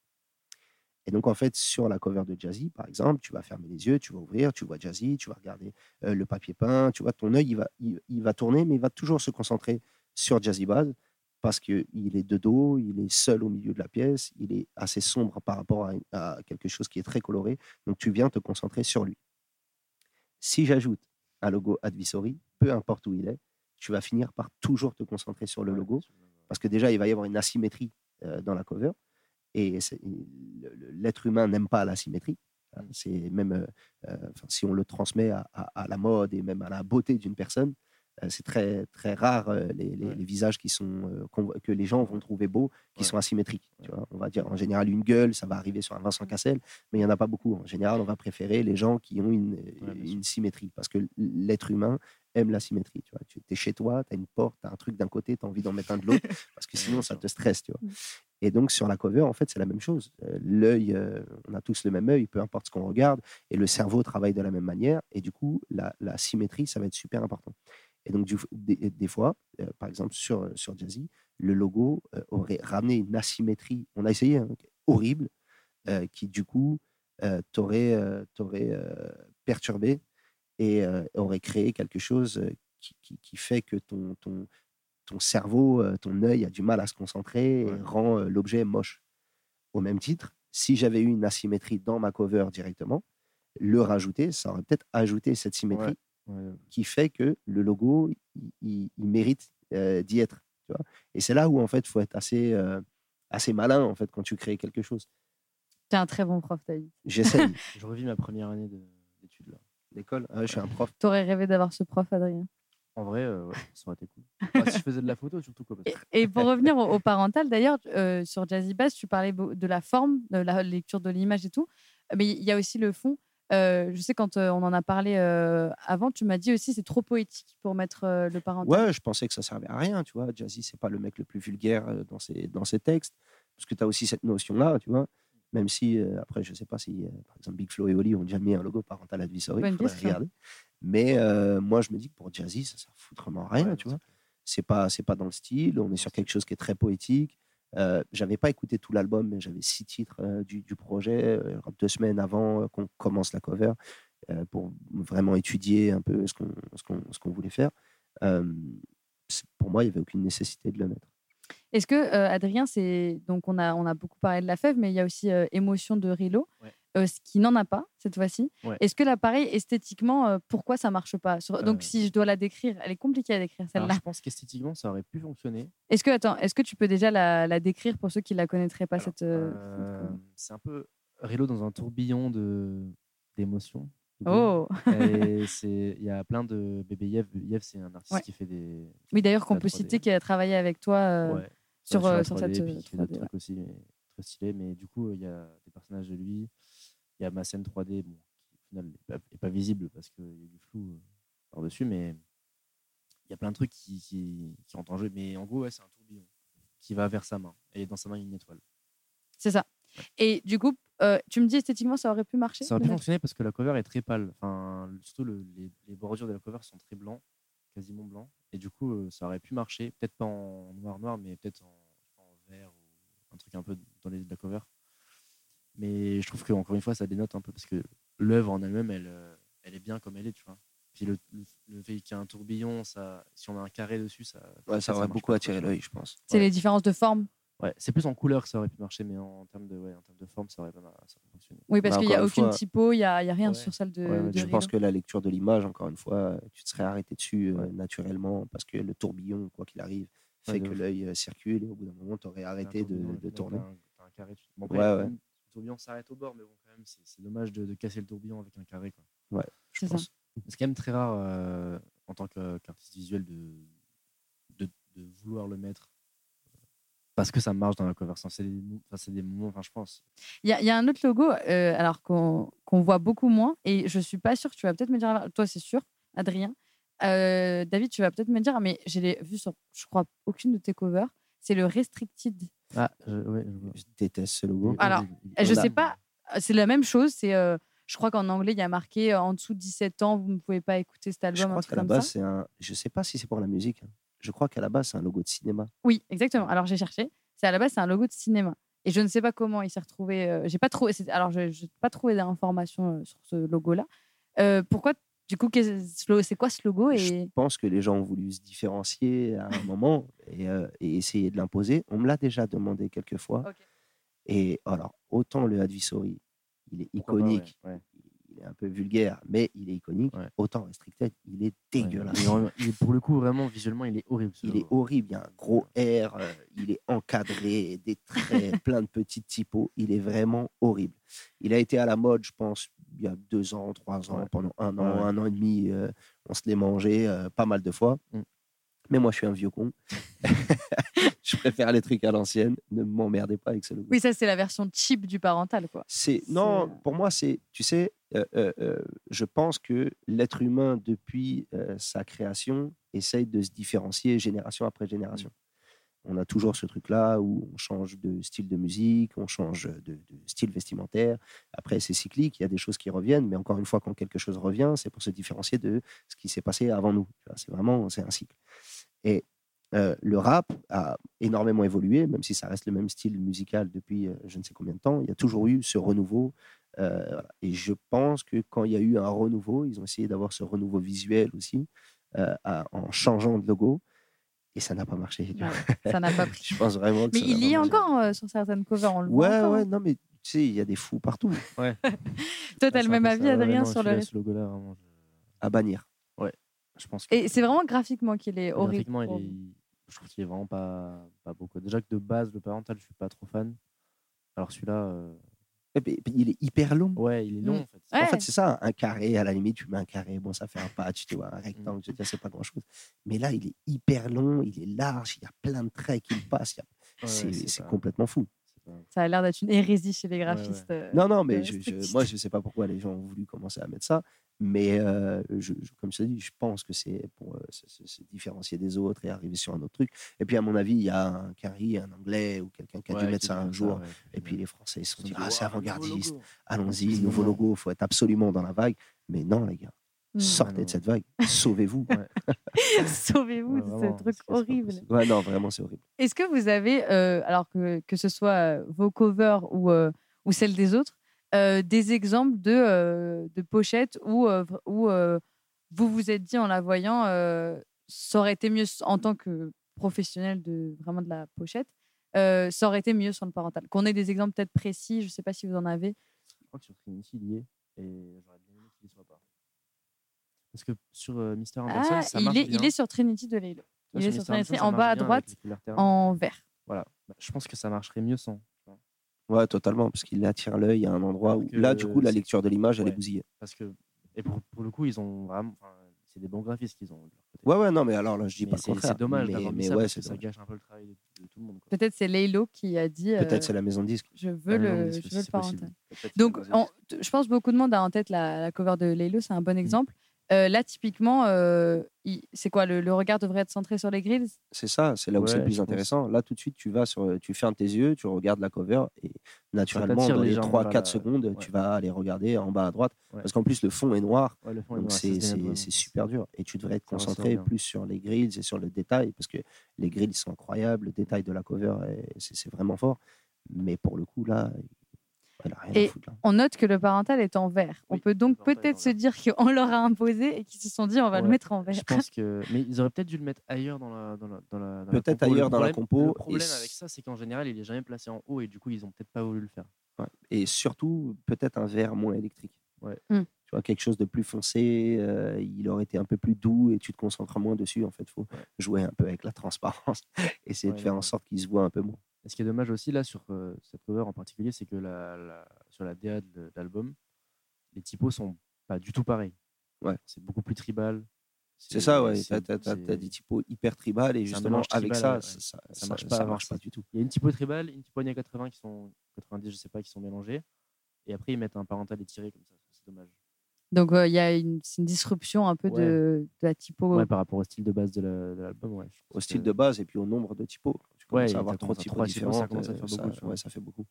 Et donc, en fait, sur la cover de Jazzy, par exemple, tu vas fermer les yeux, tu vas ouvrir, tu vois Jazzy, tu vas regarder euh, le papier peint, tu vois, ton œil, il va, il, va tourner, mais il va toujours se concentrer sur Jazzy Baz parce qu'il est de dos, il est seul au milieu de la pièce, il est assez sombre par rapport à, quelque chose qui est très coloré. Donc, tu viens te concentrer sur lui. Si j'ajoute un logo Advisory, peu importe où il est, tu vas finir par toujours te concentrer sur le logo parce que déjà, il va y avoir une asymétrie euh, dans la cover. Et l'être humain n'aime pas la symétrie. Hein. Mmh. C'est même euh, euh, si on le transmet à, la mode et même à la beauté d'une personne, euh, c'est très très rare les, les, visages qui sont que les gens vont trouver beaux qui sont asymétriques. Tu vois on va dire en général une gueule, ça va arriver sur un Vincent mmh. Cassel, mais il y en a pas beaucoup. En général, on va préférer les gens qui ont une, une symétrie parce que l'être humain aime la symétrie. Tu vois, tu es chez toi, tu as une porte, tu as un truc d'un côté, tu as envie d'en mettre un de l'autre [LAUGHS] parce que sinon ça te stresse. Tu vois. Mmh. Et donc, sur la cover, en fait, c'est la même chose. Euh, l'œil, euh, on a tous le même œil, peu importe ce qu'on regarde, et le cerveau travaille de la même manière. Et du coup, la, symétrie, ça va être super important. Et donc, des, fois, euh, par exemple, sur, sur Jazzy, le logo aurait ramené une asymétrie, on a essayé, hein, horrible, qui du coup t'aurait perturbé et aurait créé quelque chose qui, qui, qui fait que ton, ton, ton cerveau, euh, ton œil a du mal à se concentrer et rend euh, l'objet moche. Au même titre, si j'avais eu une asymétrie dans ma cover directement, le rajouter, ça aurait peut-être ajouté cette symétrie qui fait que le logo, il, mérite euh, d'y être. Tu vois? Et c'est là où, en fait, il faut être assez, assez malin en fait, quand tu crées quelque chose. Tu es un très bon prof, David. J'essaie. [LAUGHS] je revis ma première année d'études. L'école, ah je suis un prof. Tu aurais rêvé d'avoir ce prof, Adrien en vrai, euh, ça aurait été cool. [LAUGHS] si je faisais de la photo, surtout. Quoi, et, pour [LAUGHS] revenir au, parental, d'ailleurs, euh, sur Jazzy Bass, tu parlais de la forme, de la lecture de l'image et tout. Mais il y a aussi le fond. Euh, je sais, quand on en a parlé avant, tu m'as dit aussi c'est trop poétique pour mettre le parental. Ouais, je pensais que ça servait à rien, tu vois. Jazzy, c'est pas le mec le plus vulgaire dans ses, dans ses textes. Parce que tu as aussi cette notion-là, tu vois. Même si, après, je sais pas si, par exemple, Big Flo et Oli ont déjà mis un logo parental advisory. Il faudrait regarder. Mais euh, moi, je me dis que pour Jazzy, ça sert foutrement rien, tu vois. C'est pas, c'est pas dans le style. On est sur quelque chose qui est très poétique. Euh, j'avais pas écouté tout l'album, mais j'avais six titres euh, du, du, projet deux semaines avant qu'on commence la cover pour vraiment étudier un peu ce qu'on, ce qu'on, ce qu'on voulait faire. pour moi, il n'y avait aucune nécessité de le mettre. Est-ce que Adrien, c'est donc on a on a beaucoup parlé de la fève, mais il y a aussi émotion de Rilo. Euh, ce qui n'en a pas cette fois-ci. Est-ce que l'appareil, esthétiquement, euh, pourquoi ça marche pas Donc, euh. si je dois la décrire, elle est compliquée à décrire celle-là. Je pense qu'esthétiquement, ça aurait pu fonctionner. Est-ce que, attends, est-ce que tu peux déjà la, décrire pour ceux qui la connaîtraient pas cette, C'est un peu Relo dans un tourbillon de d'émotions. Oh [LAUGHS] Il y a plein de bébé Yev. Yev, c'est un artiste qui fait des. Oui, d'ailleurs, qu'on peut citer, qui a travaillé avec toi sur, sur, cette. 3D, aussi très stylé. Mais du coup, il y a des personnages de lui il y a ma scène 3D, bon, qui au final n'est pas, visible parce qu'il y a du flou euh, par-dessus, mais il y a plein de trucs qui, qui, qui rentrent en jeu. Mais en gros, c'est un tourbillon qui va vers sa main. Et dans sa main, il y a une étoile. C'est ça. Et du coup, euh, tu me dis esthétiquement, ça aurait pu marcher Ça aurait pu fonctionner parce que la cover est très pâle. Enfin, surtout les, les, bordures de la cover sont très blancs, quasiment blancs. Et du coup, euh, ça aurait pu marcher. Peut-être pas en noir-noir, mais peut-être en, en, vert ou un truc un peu dans les, la cover. Mais je trouve qu'encore une fois, ça dénote un peu parce que l'œuvre en elle-même, elle, euh, elle est bien comme elle est, tu vois. Puis le, le fait qu'il y ait un tourbillon, ça, si on a un carré dessus, ça. Ouais, ça, aurait beaucoup attiré l'œil, je pense. C'est les différences de forme. Ouais, c'est plus en couleur que ça aurait pu marcher, mais en termes de, ouais, en termes de forme, ça aurait pas ça fonctionné. Oui, parce bah, qu'il n'y a aucune typo, il n'y a, a, rien sur celle de. je pense que la lecture de l'image, encore une fois, tu te serais arrêté dessus euh, naturellement, parce que le tourbillon, quoi qu'il arrive, fait que l'œil euh, circule et au bout d'un moment, tu aurais arrêté de, de tourner. Un, un carré, tu... ouais, ouais tourbillon s'arrête au bord, mais bon, quand même, c'est dommage de, casser le tourbillon avec un carré. Quoi. Ouais, je pense. C'est quand même très rare euh, en tant qu'artiste visuel de, de, vouloir le mettre. Parce que ça marche dans la cover. C'est des, des, moments, enfin, je pense. Il y, y, a un autre logo, euh, alors qu'on voit beaucoup moins, et je suis pas sûre, tu vas peut-être me dire, toi c'est sûr, Adrien. Euh, David, tu vas peut-être me dire, mais j'ai vu sur, je crois, aucune de tes covers. C'est le Restricted. Ah, je, je déteste ce logo. Alors, je sais pas, c'est la même chose. C'est, euh, je crois qu'en anglais, il y a marqué en dessous de 17 ans, vous ne pouvez pas écouter cet album. Je crois qu'à la base, c'est un. Je sais pas si c'est pour la musique. Hein je crois qu'à la base, c'est un logo de cinéma. Oui, exactement. Alors j'ai cherché. C'est à la base, c'est un logo de cinéma. Et je ne sais pas comment il s'est retrouvé. Euh, j'ai pas trouvé. Alors, je n'ai pas trouvé d'informations euh, sur ce logo-là. Euh, pourquoi Du coup, c'est quoi ce logo et... Je pense que les gens ont voulu se différencier à un moment et, essayer de l'imposer. On me l'a déjà demandé quelques fois. Et alors, autant le Advisory, il est iconique, est un peu vulgaire, mais il est iconique. Autant Restricted, il est dégueulasse. il est, pour le coup, vraiment, visuellement, il est horrible. Il est horrible. Il y a un gros R, euh, il est encadré, des traits, [LAUGHS] plein de petites typos. Il est vraiment horrible. Il a été à la mode, je pense, il y a deux ans, trois ans, pendant un an, un an et demi. Euh, on se l'est mangé euh, pas mal de fois. Mm. Mais moi, je suis un vieux con. [LAUGHS] je préfère les trucs à l'ancienne. Ne m'emmerdez pas avec ce logo. Oui, ça, c'est la version cheap du parental. quoi. C'est Non, pour moi, c'est. Tu sais, euh, euh, euh, je pense que l'être humain, depuis sa création, essaye de se différencier génération après génération. On a toujours ce truc-là où on change de style de musique, on change de, style vestimentaire. Après, c'est cyclique, il y a des choses qui reviennent, mais encore une fois, quand quelque chose revient, c'est pour se différencier de ce qui s'est passé avant nous. C'est vraiment, c'est un cycle. Et le rap a énormément évolué, même si ça reste le même style musical depuis je ne sais combien de temps. Il y a toujours eu ce renouveau, euh, et je pense que quand il y a eu un renouveau, ils ont essayé d'avoir ce renouveau visuel aussi, euh, en changeant de logo. Et ça n'a pas marché. [LAUGHS] ça n'a pas pris. je pense vraiment Mais il y a encore euh, sur certaines covers, on le ouais, voit. Ouais, non, mais tu sais, il y a des fous partout. Ouais. [LAUGHS] Toi, tu as le même avis, Adrien, sur le. Ce logo-là, vraiment. À bannir. Je pense. Et c'est vraiment graphiquement qu'il est horrible. Graphiquement, il est... je trouve qu'il est vraiment pas, pas beaucoup. Déjà que de base, le parental, je suis pas trop fan. Alors celui-là. Il est hyper long. Ouais, il est long. Mm. En fait, en fait c'est ça, un carré, à la limite, tu mets un carré, bon, ça fait un patch, tu vois, un rectangle, mm. je veux dire, c'est pas grand-chose. Mais là, il est hyper long, il est large, il y a plein de traits qui passent. c'est complètement fou. Ça a l'air d'être une hérésie chez les graphistes. Euh, non, non, mais moi, je ne sais pas pourquoi les gens ont voulu commencer à mettre ça. Mais euh, je, comme je te dis, je pense que c'est pour euh, se, différencier des autres et arriver sur un autre truc. Et puis, à mon avis, il y a un Carrie, un Anglais ou quelqu'un qui a dû mettre ça un jour. et puis, les Français, ils se sont dit, ah, c'est avant-gardiste, allons-y, [LAUGHS] nouveau logo, il faut être absolument dans la vague. Mais non, les gars, mmh. sortez de cette vague, sauvez-vous. [LAUGHS] [LAUGHS] sauvez-vous de ce truc horrible. Ouais, non, vraiment, c'est horrible. Est-ce que vous avez, euh, alors que, que ce soit vos covers ou, ou celles des autres, euh, des exemples de, euh, de pochettes où, euh, où vous vous êtes dit en la voyant, ça aurait été mieux en tant que professionnel de vraiment de la pochette, ça aurait été mieux sur le parental. Qu'on ait des exemples peut-être précis, je ne sais pas si vous en avez. Je crois que sur Trinity, il y est, et j'aurais bien aimé qu'il ne soit pas. Parce que sur Mister Anderson, ah, ça il marche est, bien. Il est sur Trinity de Laylo. Il est sur Trinity en bas à droite, en vert. Voilà, bah, je pense que ça marcherait mieux sans. Ouais, totalement, parce qu'il attire l'œil à un endroit où, là, du coup, la lecture de l'image, elle est bousillée. Parce que, et pour, pour, le coup, ils ont vraiment. C'est des bons graphistes qu'ils ont. Ouais, ouais, non, mais alors là, je dis pas le contraire. C'est dommage mais, mais ça, ouais, ça gâche un peu le travail de, tout le monde. Peut-être c'est Laylo qui a dit. Peut-être euh, c'est la maison de disque. Je veux le, je veux le parental. Donc, je pense beaucoup de monde a en tête la, la cover de Laylo, c'est un bon mmh. exemple. Euh, là, typiquement, euh, c'est quoi le, regard devrait être centré sur les grilles? C'est ça, c'est là où c'est le plus intéressant. Là, tout de suite, tu vas sur, tu fermes tes yeux, tu regardes la cover et naturellement, dans les 3-4 secondes, tu vas aller regarder en bas à droite. Parce qu'en plus, le fond est noir. donc, c'est super dur. Et tu devrais être concentré plus sur les grilles et sur le détail parce que les grilles sont incroyables, le détail de la cover, c'est vraiment fort. Mais pour le coup, là, et on note que le parental est en vert. on peut donc peut-être se dire qu'on leur a imposé et qu'ils se sont dit on va le mettre en vert. Je pense que, [LAUGHS] mais ils auraient peut-être dû le mettre ailleurs dans la, dans la, peut-être ailleurs dans la compo. Le problème avec ça, c'est qu'en général, il est jamais placé en haut et du coup, ils ont peut-être pas voulu le faire. Et surtout, peut-être un vert moins électrique. Ouais. Hmm. Tu vois, quelque chose de plus foncé, euh, il aurait été un peu plus doux et tu te concentres moins dessus. En fait, il faut jouer un peu avec la transparence, [LAUGHS] essayer de faire en sorte qu'il se voit un peu moins. Et ce qui est dommage aussi là sur euh, cette cover en particulier, c'est que la, sur la DA de l'album, les typos sont pas du tout pareils. Ouais. C'est beaucoup plus tribal. C'est ça, ouais. Tu as, des typos hyper tribal et justement, avec ça, ça, ça, marche pas, marche pas du tout. Il y a une typo tribal, une typo années 80 qui sont 90, je sais pas, qui sont mélangées. Et après, ils mettent un parental étiré comme ça. C'est dommage. Donc, il y a une, une, disruption un peu de, de, la typo. Ouais, par rapport au style de base de l'album. Ouais, au style de base et puis au nombre de typos. Commences à avoir trop de typos différents. Ça commence à faire beaucoup. Ouais, ça fait beaucoup.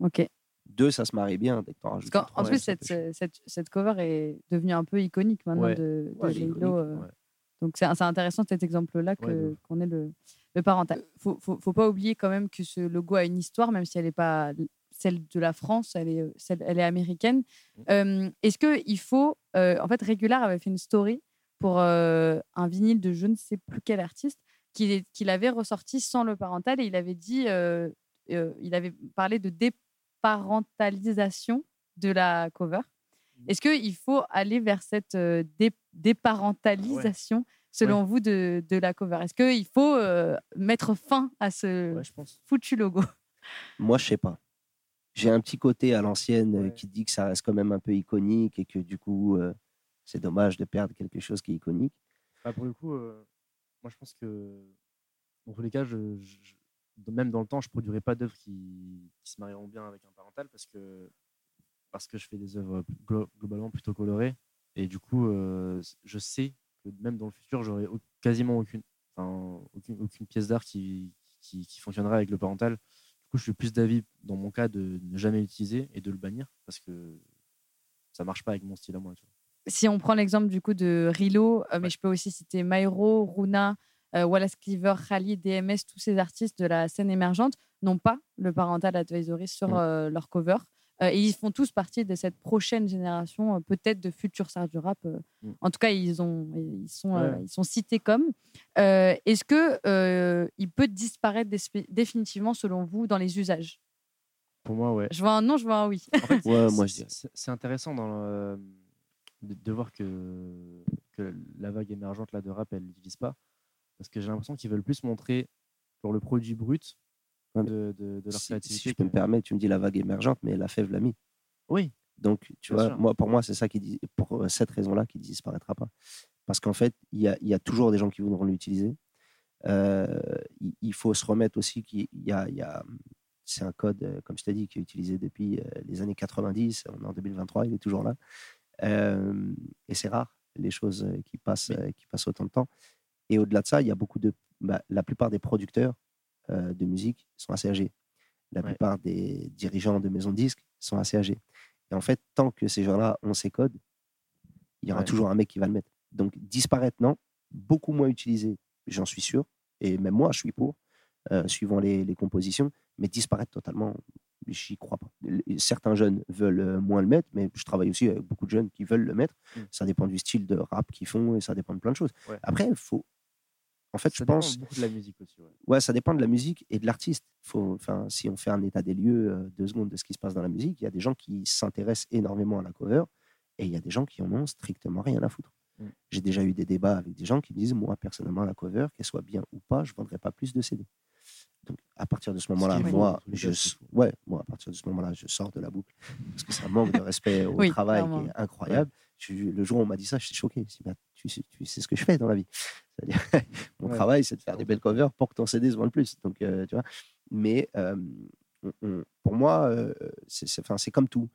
Ok. Deux, ça se marie bien dès que En, plus, cette, cette, cette, cover est devenue un peu iconique maintenant de, de euh. Donc, c'est intéressant cet exemple-là qu'on ait le, le parental. Il ne faut, faut, pas oublier quand même que ce logo a une histoire, même si elle n'est pas celle de la France, elle est, celle, elle est américaine. Mmh. Euh, est-ce qu'il faut. Euh, en fait, Regular avait fait une story pour un vinyle de je ne sais plus quel artiste qu'il avait ressorti sans le parental et il avait dit. il avait parlé de dé parentalisation de la cover. Mmh. Est-ce qu'il faut aller vers cette euh, déparentalisation, selon vous, de, de, la cover? Est-ce qu'il faut euh, mettre fin à ce foutu logo? Moi, je sais pas. J'ai un petit côté à l'ancienne euh, qui dit que ça reste quand même un peu iconique et que du coup, c'est dommage de perdre quelque chose qui est iconique. Bah, pour le coup, moi, je pense que dans tous les cas, je même dans le temps, je ne produirais pas d'œuvres qui, se marieront bien avec un parental parce que, parce que je fais des œuvres globalement plutôt colorées. Et du coup, euh, je sais que même dans le futur, j'aurai quasiment aucune, aucune, aucune, pièce d'art qui, qui, fonctionnera avec le parental. Du coup, je suis plus d'avis, dans mon cas, de ne jamais l'utiliser et de le bannir parce que ça marche pas avec mon style à moi. Si on prend l'exemple du coup de Rilo, euh, mais je peux aussi citer Myro, Runa, euh, Wallace Cleaver, Rally, DMS, tous ces artistes de la scène émergente n'ont pas le parental advisory sur euh, leur cover. Euh, et ils font tous partie de cette prochaine génération, peut-être de futurs stars du rap. Mm. En tout cas, ils, ont, ils, sont, ils sont cités comme. Est-ce que il peut disparaître définitivement, selon vous, dans les usages? Pour moi, ouais. Je vois un non, je vois un oui. [LAUGHS] moi, c'est intéressant dans de, voir que, que la vague émergente là, de rap, elle n'utilise pas parce que j'ai l'impression qu'ils veulent plus montrer pour le produit brut de, de, leur créativité. Si je peux me permettre, tu me dis la vague émergente, mais la fève l'a mis. Oui. Donc, tu vois, moi, pour moi, c'est ça qui dit, pour euh, cette raison-là, qui ne disparaîtra pas. Parce qu'en fait, il y a, y a, toujours des gens qui voudront l'utiliser. Euh, il, faut se remettre aussi qu'il y a, y a c'est un code, euh, comme je t'ai dit, qui est utilisé depuis les années 90. On est en 2023, il est toujours là. Et c'est rare, les choses qui passent, qui passent autant de temps. Et au-delà de ça, il y a beaucoup de. Bah, la plupart des producteurs euh, de musique sont assez âgés. La plupart des dirigeants de maisons de disques sont assez âgés. Et en fait, tant que ces gens-là ont ces codes, il y aura toujours un mec qui va le mettre. Donc, disparaître, non. Beaucoup moins utilisé, j'en suis sûr. Et même moi, je suis pour, euh, suivant les, les, compositions. Mais disparaître totalement, j'y crois pas. Certains jeunes veulent euh, moins le mettre, mais je travaille aussi avec beaucoup de jeunes qui veulent le mettre. Mmh. Ça dépend du style de rap qu'ils font et ça dépend de plein de choses. Après, il faut en fait, je pense. beaucoup de la musique aussi. Ouais. ça dépend de la musique et de l'artiste. Enfin, si on fait un état des lieux, euh, deux secondes de ce qui se passe dans la musique, il y a des gens qui s'intéressent énormément à la cover et il y a des gens qui en ont strictement rien à foutre. Mm. J'ai déjà eu des débats avec des gens qui me disent Moi, personnellement, la cover, qu'elle soit bien ou pas, je ne vendrai pas plus de CD. Donc, à partir de ce moment-là, moi, je, ouais, moi, à partir de ce moment-là, je sors de la boucle parce que c'est un manque de respect au [LAUGHS] travail qui est incroyable. le jour où on m'a dit ça, j'étais choqué. Je bah, tu, sais, tu sais ce que je fais dans la vie. [LAUGHS] mon travail, c'est de faire des belles covers pour que ton CD se vende plus. Donc, euh, tu vois. Mais euh, pour moi, euh, c'est comme tout.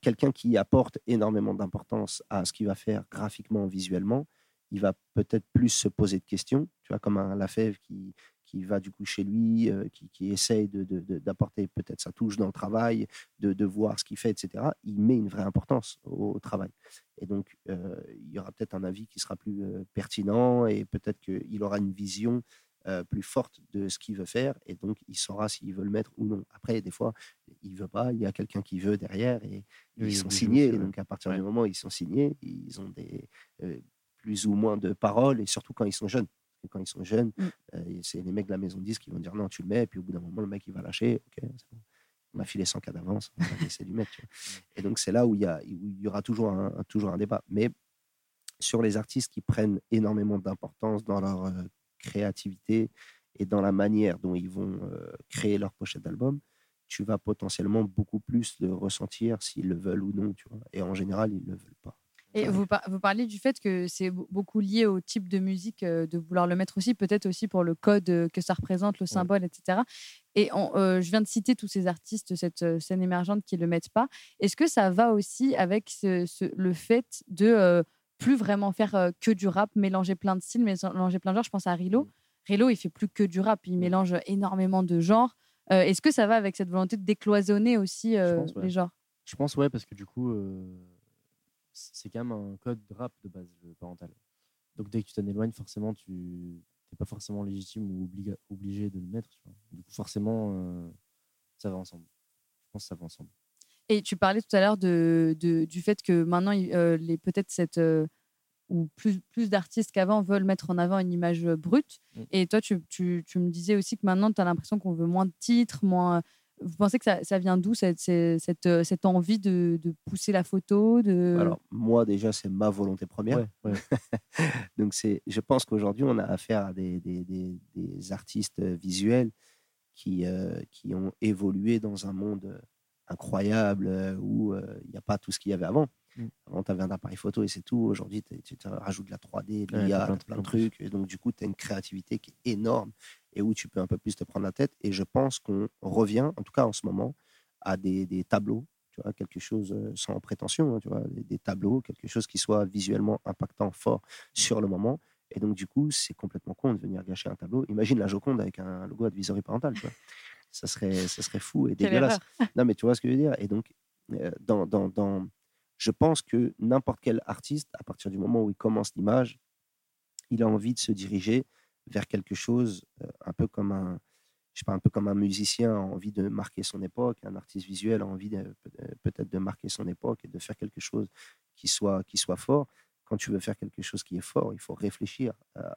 Quelqu'un qui apporte énormément d'importance à ce qu'il va faire graphiquement, visuellement, il va peut-être plus se poser de questions. Tu vois, comme un Lafèvre qui, qui va du coup chez lui, euh, qui, qui, essaye d'apporter de, peut-être sa touche dans le travail, de, voir ce qu'il fait, etc., il met une vraie importance au, travail. Et donc, euh, il y aura peut-être un avis qui sera plus euh, pertinent et peut-être qu'il aura une vision plus forte de ce qu'il veut faire et donc il saura s'il veut le mettre ou non. Après, des fois, il veut pas, il y a quelqu'un qui veut derrière et ils sont signés. donc, à partir du moment où ils sont signés, ils ont des plus ou moins de paroles et surtout quand ils sont jeunes quand ils sont jeunes, mm. euh, c'est les mecs de la maison de disques qui vont dire non, tu le mets, et puis au bout d'un moment, le mec il va lâcher. Ok, on m'a filé 100 cas d'avance, on va laisser du mettre. Et donc c'est là où il y, a, il y aura toujours un, toujours un débat. Mais sur les artistes qui prennent énormément d'importance dans leur euh, créativité et dans la manière dont ils vont euh, créer leur pochette d'album, tu vas potentiellement beaucoup plus le ressentir s'ils le veulent ou non. Tu vois. Et en général, ils ne le veulent pas. Et vous, vous parlez du fait que c'est beaucoup lié au type de musique, de vouloir le mettre aussi, peut-être aussi pour le code que ça représente, le symbole, etc. Et je viens de citer tous ces artistes, cette scène émergente qui ne le mettent pas. Est-ce que ça va aussi avec le fait de plus vraiment faire que du rap, mélanger plein de styles, mélanger plein de genres? Je pense à Rilo. Mmh. Rilo, il fait plus que du rap, il mmh. mélange énormément de genres. Est-ce que ça va avec cette volonté de décloisonner aussi les genres? Je pense, ouais, parce que du coup c'est quand même un code rap de base, le parental. Donc dès que tu t'en éloignes, forcément, tu n'es pas forcément légitime ou obligé de le mettre. Du coup, forcément, euh, ça va ensemble. Je pense que ça va ensemble. Et tu parlais tout à l'heure de, du fait que maintenant, euh, les peut-être cette euh, ou plus, plus d'artistes qu'avant veulent mettre en avant une image brute. Mm. Et toi, tu, tu, tu, me disais aussi que maintenant, tu as l'impression qu'on veut moins de titres, moins, vous pensez que ça, ça vient d'où cette, cette, euh, cette, envie de, de, pousser la photo de... Alors, moi, déjà, c'est ma volonté première. [LAUGHS] Donc, c'est, je pense qu'aujourd'hui, on a affaire à des, des, des, artistes visuels qui, euh, qui ont évolué dans un monde incroyable euh, où il n'y a pas tout ce qu'il y avait avant. Mm. Avant, tu avais un appareil photo et c'est tout. Aujourd'hui, tu rajoutes de la 3D, de l'IA, plein, plein de trucs. Et donc, du coup, tu as une créativité qui est énorme et où tu peux un peu plus te prendre la tête. Et je pense qu'on revient, en tout cas en ce moment, à des, des tableaux, tu vois, quelque chose euh, sans prétention, hein, tu vois, des, tableaux, quelque chose qui soit visuellement impactant, fort sur le moment. Et donc, du coup, c'est complètement con de venir gâcher un tableau. Imagine la Joconde avec un logo advisory parental, tu vois. Ça serait, ça serait fou et dégueulasse. [LAUGHS] Non, mais tu vois ce que je veux dire? Et donc, euh, dans, dans, dans, je pense que n'importe quel artiste, à partir du moment où il commence l'image, il a envie de se diriger vers quelque chose euh, un peu comme un, je sais pas, un peu comme un musicien a envie de marquer son époque, un artiste visuel a envie peut-être de marquer son époque et de faire quelque chose qui soit, qui soit fort. Quand tu veux faire quelque chose qui est fort, il faut réfléchir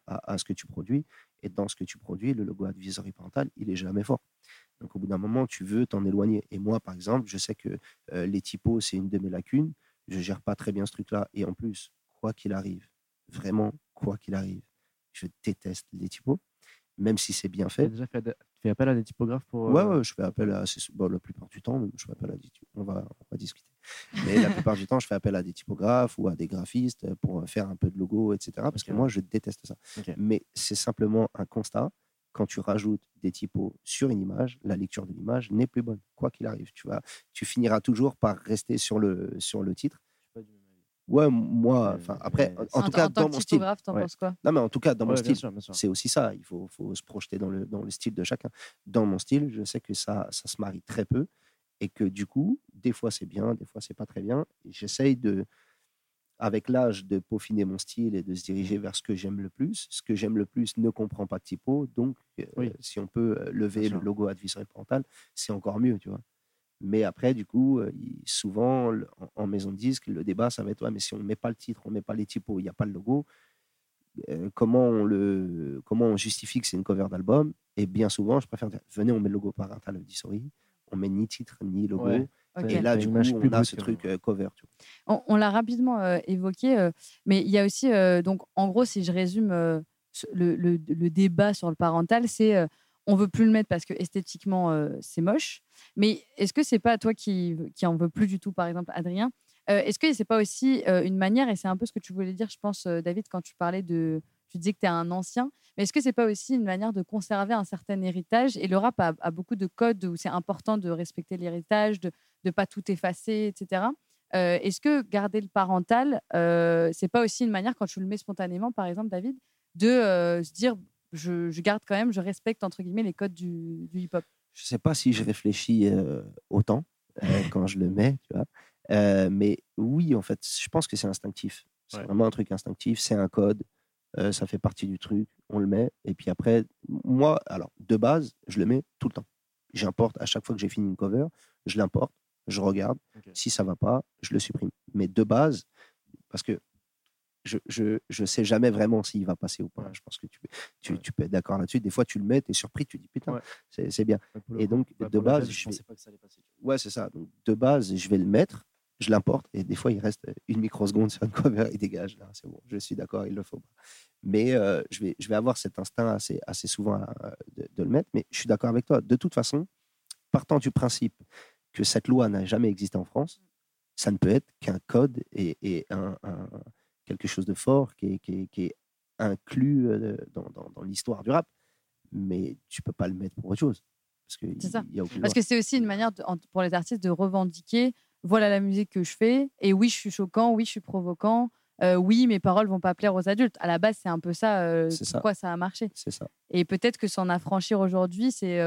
à, ce que tu produis. Et dans ce que tu produis, le logo advisory parental, il est jamais fort. Donc au bout d'un moment, tu veux t'en éloigner. Et moi, par exemple, je sais que euh, les typos, c'est une de mes lacunes. Je gère pas très bien ce truc-là. Et en plus, quoi qu'il arrive, vraiment, quoi qu'il arrive, je déteste les typos, même si c'est bien fait. Tu déjà fait, fais appel à des typographes pour. Ouais, euh, je fais appel à. Bon, la plupart du temps, je fais appel à des. On va, on va discuter. Mais la plupart du temps, je fais appel à des typographes ou à des graphistes pour faire un peu de logo, etc. Parce que moi, je déteste ça. Mais c'est simplement un constat. Quand tu rajoutes des typos sur une image, la lecture de l'image n'est plus bonne. Quoi qu'il arrive, tu, vas, tu finiras toujours par rester sur le, sur le titre Ouais, moi, enfin, après, en, tout cas, dans mon style. Quoi? Non, mais en tout cas, dans mon style, c'est aussi ça. Il faut, faut, se projeter dans le, dans le style de chacun. Dans mon style, je sais que ça, ça se marie très peu et que du coup, des fois c'est bien, des fois c'est pas très bien. J'essaye de, avec l'âge, de peaufiner mon style et de se diriger vers ce que j'aime le plus. Ce que j'aime le plus ne comprend pas de typo, donc euh, si on peut euh, lever le logo advisory parental, c'est encore mieux, tu vois. Mais après, du coup, euh, souvent, en, maison de disque, le débat, ça va être ouais, mais si on ne met pas le titre, on ne met pas les typos, il n'y a pas le logo, euh, comment, on le, comment on justifie que c'est une cover d'album? Et bien souvent, je préfère dire venez, on met le logo parental Auditory, on met ni titre ni logo. Et là, du coup, on a ce truc euh, cover. Tu vois. On, l'a rapidement évoqué, mais il y a aussi, donc, en gros, si je résume le, le, le, débat sur le parental, c'est on veut plus le mettre parce que esthétiquement c'est moche. Mais est-ce que c'est pas toi qui qui en veux plus du tout, par exemple, Adrien Est-ce que c'est pas aussi une manière et c'est un peu ce que tu voulais dire, je pense, David, quand tu parlais de tu disais que tu es un ancien, mais est-ce que c'est pas aussi une manière de conserver un certain héritage? Et le rap a, beaucoup de codes où c'est important de respecter l'héritage, de ne pas tout effacer, etc. est-ce que garder le parental, c'est pas aussi une manière, quand tu le mets spontanément, par exemple, David, de se dire je, garde quand même, je respecte entre guillemets les codes du, hip-hop. Je sais pas si je réfléchis euh, autant euh, [LAUGHS] quand je le mets, tu vois. Euh, mais oui, en fait, je pense que c'est instinctif. C'est vraiment un truc instinctif. C'est un code. ça fait partie du truc. On le met. Et puis après, moi, alors de base, je le mets tout le temps. J'importe à chaque fois que j'ai fini une cover, je l'importe, je regarde. Si ça va pas, je le supprime. Mais de base, parce que je, je, je, sais jamais vraiment s'il va passer ou pas. Je pense que tu, tu, tu peux être d'accord là-dessus. Des fois, tu le mets, tu es surpris, tu dis putain, c'est bien. et donc, bah, de base, je, pensais pas que ça allait passer. Ouais, c'est ça. Donc, de base, je vais le mettre, je l'importe, et des fois, il reste une microseconde sur une cover, il dégage. Là, c'est bon, je suis d'accord, il le faut pas. Mais euh, je, vais, je vais avoir cet instinct assez, assez souvent euh, de, de, le mettre. Mais je suis d'accord avec toi. De toute façon, partant du principe que cette loi n'a jamais existé en France, ça ne peut être qu'un code et, un, quelque chose de fort qui est, inclus euh, dans, l'histoire du rap. Mais tu peux pas le mettre pour autre chose. Parce que, Parce que c'est aussi une manière pour les artistes de revendiquer voilà la musique que je fais. Et oui, je suis choquant, oui, je suis provoquant. Euh, oui, mes paroles vont pas plaire aux adultes. À la base, c'est un peu ça. Euh, pourquoi ça. a marché C'est ça. Et peut-être que s'en affranchir aujourd'hui, c'est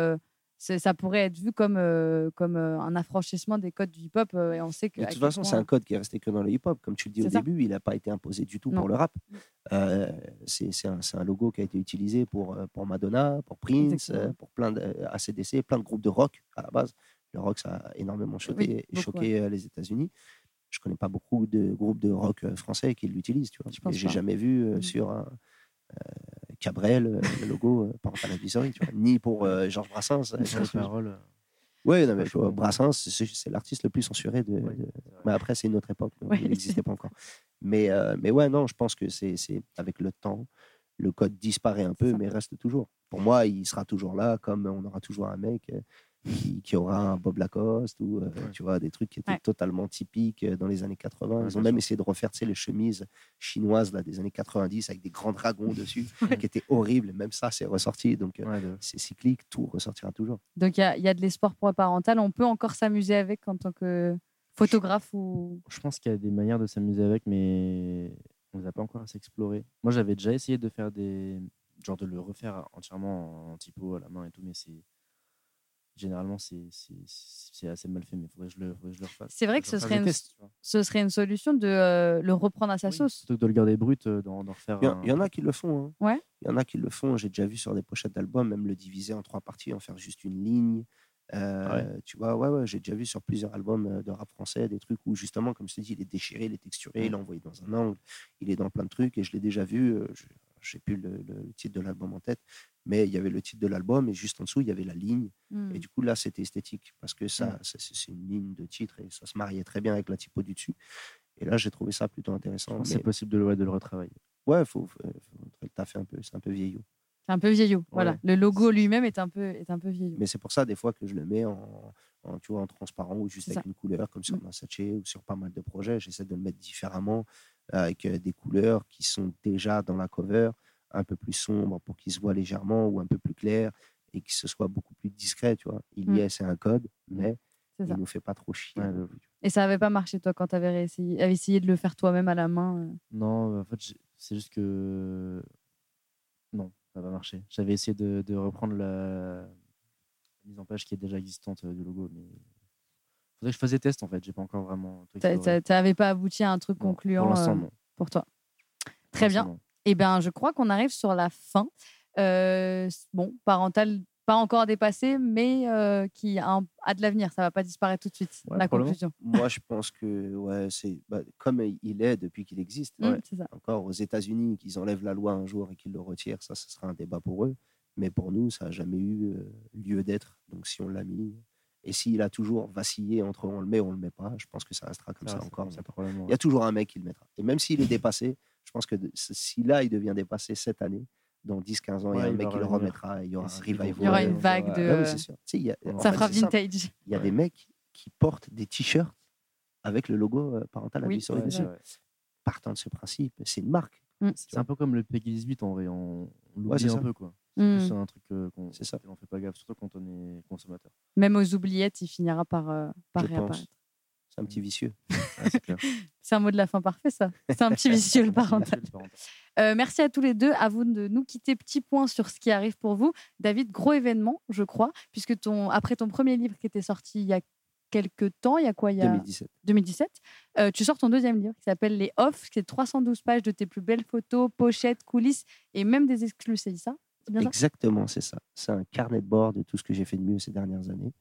ça pourrait être vu comme, euh, comme euh, un affranchissement des codes du hip-hop. Euh, et on sait que, de toute façon, c'est un code qui est resté que dans le hip-hop. Comme tu le dis au début, il n'a pas été imposé du tout pour le rap. c'est un, un, logo qui a été utilisé pour, pour Madonna, pour Prince, pour plein de ACDC, plein de groupes de rock à la base. Le rock, ça a énormément choqué, choqué les États-Unis. Je connais pas beaucoup de groupes de rock français qui l'utilisent. Vois. J'ai jamais vu mm. sur un, Cabrel, euh, le logo, euh, par exemple, à tu vois, ni pour euh, Georges Brassens. Oui, non, mais Brassens, c'est l'artiste le plus censuré. De, Mais après, c'est une autre époque, il n'existait pas encore. Mais, mais ouais, non, je pense que c'est avec le temps, le code disparaît un peu, mais reste toujours. Pour moi, il sera toujours là, comme on aura toujours un mec qui, aura un Bob Lacoste ou euh, tu vois des trucs qui étaient totalement typiques euh, dans les années 80. Ils ont même essayé de refaire les chemises chinoises là, des années 90 avec des grands dragons [LAUGHS] dessus qui étaient horribles. Même ça, c'est ressorti. Donc euh, c'est cyclique, tout ressortira toujours. Donc il y, y, a de l'espoir pour le parental. On peut encore s'amuser avec en tant que photographe ou. Je pense qu'il y a des manières de s'amuser avec, mais on ne a pas encore assez exploré. Moi, j'avais déjà essayé de faire des genre de le refaire entièrement en typo à la main et tout, mais c'est généralement, c'est assez mal fait, mais il faudrait que je le, je le refasse. C'est vrai que ce serait, une, ce serait une solution de euh, le reprendre à sa sauce. Plutôt que de le garder brut, euh, d'en refaire. Il y, en a qui le font. Hein. Ouais. Il y en a qui le font. J'ai déjà vu sur des pochettes d'albums, même le diviser en trois parties, en faire juste une ligne. Euh, tu vois, ouais, ouais j'ai déjà vu sur plusieurs albums de rap français des trucs où, justement, comme je te dis, il est déchiré, il est texturé, il est envoyé dans un angle, il est dans plein de trucs, et je l'ai déjà vu. Je n'ai plus le, le, titre de l'album en tête, mais il y avait le titre de l'album et juste en dessous, il y avait la ligne. Hmm. Et du coup, là, c'était esthétique parce que ça, hmm. c'est une ligne de titre et ça se mariait très bien avec la typo du dessus. Et là, j'ai trouvé ça plutôt intéressant. C'est possible de le, de le retravailler? Ouais, il faut, faut, le taffer un peu. C'est un peu vieillot. C'est un peu vieillot, voilà. Le logo lui-même est un peu, est un peu vieillot. Mais c'est pour ça, des fois, que je le mets en, tu vois, en transparent ou juste avec une couleur, comme sur mmh. Masache ou sur pas mal de projets. J'essaie de le mettre différemment, avec euh, des couleurs qui sont déjà dans la cover un peu plus sombre pour qu'il se voit légèrement ou un peu plus clair et que ce soit beaucoup plus discret, tu vois. Il y est, mm. c'est un code, mais il ne nous fait pas trop chier. et ça n'avait pas marché, toi, quand tu avais essayé, essayé de le faire toi-même à la main euh? Non, en fait, c'est juste que. Non, ça n'a pas marché. J'avais essayé de, de, reprendre la... mise en page qui est déjà existante euh, du logo, mais faudrait que je fasse des tests en fait. J'ai pas encore vraiment. Tu n'avais pas abouti à un truc concluant euh, pour toi. Très bien. Eh bien, je crois qu'on arrive sur la fin. Euh, bon, parental, pas encore dépassé, mais euh, qui a, de l'avenir. Ça va pas disparaître tout de suite. la conclusion. Moi, je pense que ouais, c'est bah, comme il est depuis qu'il existe. Mmh, encore aux États-Unis, qu'ils enlèvent la loi un jour et qu'ils le retirent, ça, ce sera un débat pour eux. Mais pour nous, ça n'a jamais eu euh, lieu d'être. Donc, si on l'a mis, et s'il a toujours vacillé entre on le met ou on le met pas, je pense que ça restera comme ça, encore. Il y a toujours un mec qui le mettra. Et même s'il est dépassé, je pense que si là, il devient dépassé cette année, dans 10-15 ans, il y a un mec qui le remettra. Il y aura un revival. Il y aura une vague de. ça fera vintage. Il y a des mecs qui portent des t-shirts avec le logo euh, parental à oui, sur Partant de ce principe, c'est une marque. Mm. C'est un peu comme le Peggy 18 en vrai. On, l'oublie un peu. quoi. Mm. C'est un truc euh, qu'on ne fait pas gaffe, surtout quand on est consommateur. Même aux oubliettes, il finira par, euh, par réapparaître. C'est un petit vicieux. [LAUGHS] c'est un mot de la fin parfait, ça. C'est un petit vicieux, le [LAUGHS] parental. Euh, merci à tous les deux. À vous de nous quitter. Petit point sur ce qui arrive pour vous. David, gros événement, je crois, puisque ton, après ton premier livre qui était sorti il y a quelques temps, il y a quoi il y a 2017. 2017 euh, tu sors ton deuxième livre qui s'appelle Les Off, qui est 312 pages de tes plus belles photos, pochettes, coulisses et même des exclus, c'est ça? Exactement, c'est ça. C'est un carnet de bord de tout ce que j'ai fait de mieux ces dernières années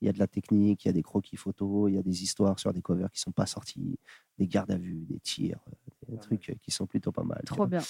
il y a de la technique, il y a des croquis photos, il y a des histoires sur des covers qui sont pas sortis, des gardes à vue, des tirs, euh, des trucs qui sont plutôt pas mal. Trop bien.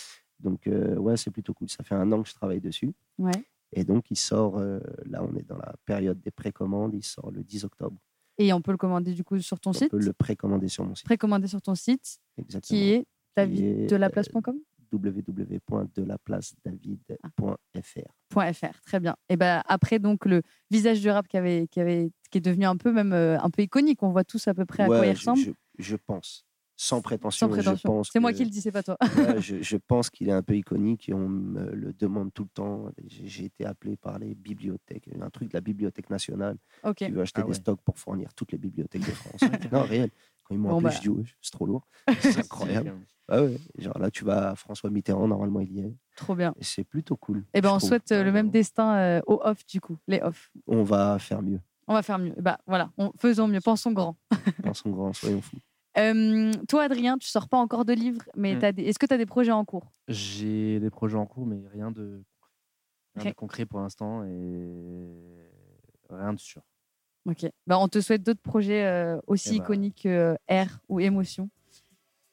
Donc, euh, ouais, c'est plutôt cool. Ça fait un an que je travaille dessus. Ouais. Et donc, il sort, euh, là, on est dans la période des précommandes, il sort le 10 octobre. Et on peut le commander du coup sur ton site On peut le précommander sur mon site. Précommander sur ton site, Exactement. qui est daviddelaplace.com www.delaplacedavid.fr. .fr, très bien. Et ben après donc le visage du rap qui avait qui avait qui est devenu un peu même euh, un peu iconique, on voit tous à peu près à quoi il ressemble. Je, je, pense. Sans prétention, prétention. C'est moi qui le dis, c'est pas toi. [LAUGHS] [LAUGHS] je, je, pense qu'il est un peu iconique et on me le demande tout le temps. J'ai été appelé par les bibliothèques, un truc de la Bibliothèque nationale qui veut acheter ah des stocks pour fournir toutes les bibliothèques de France. [LAUGHS] non, réel. Quand ils m'ont appelé, bah. je dis c'est trop lourd. C'est incroyable. Ah ouais, genre là, tu vas à François Mitterrand, normalement, il y est. Trop bien. Et c'est plutôt cool. Et eh ben, on souhaite euh, le même destin euh, au off, du coup, les off. On va faire mieux. On va faire mieux. Bah voilà, on, faisons mieux, pensons grand. pensons grand, soyons fous. Euh, toi, Adrien, tu sors pas encore de livre, mais mm. est-ce que tu as des projets en cours? J'ai des projets en cours, mais rien de, rien de concret pour l'instant et rien de sûr. Ok. Bah, on te souhaite d'autres projets aussi eh bah. iconiques que Air ou Émotion.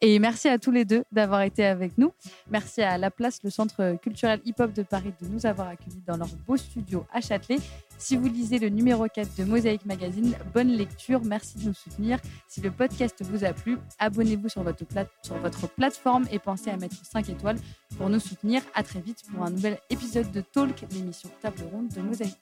Et merci à tous les deux d'avoir été avec nous. Merci à La Place, le centre culturel hip-hop de Paris, de nous avoir accueillis dans leur beau studio à Châtelet. Si vous lisez le numéro 4 de Mosaïque Magazine, bonne lecture. Merci de nous soutenir. Si le podcast vous a plu, abonnez-vous sur votre, sur votre plateforme et pensez à mettre 5 étoiles pour nous soutenir. À très vite pour un nouvel épisode de Talk, l'émission table ronde de Mosaïque.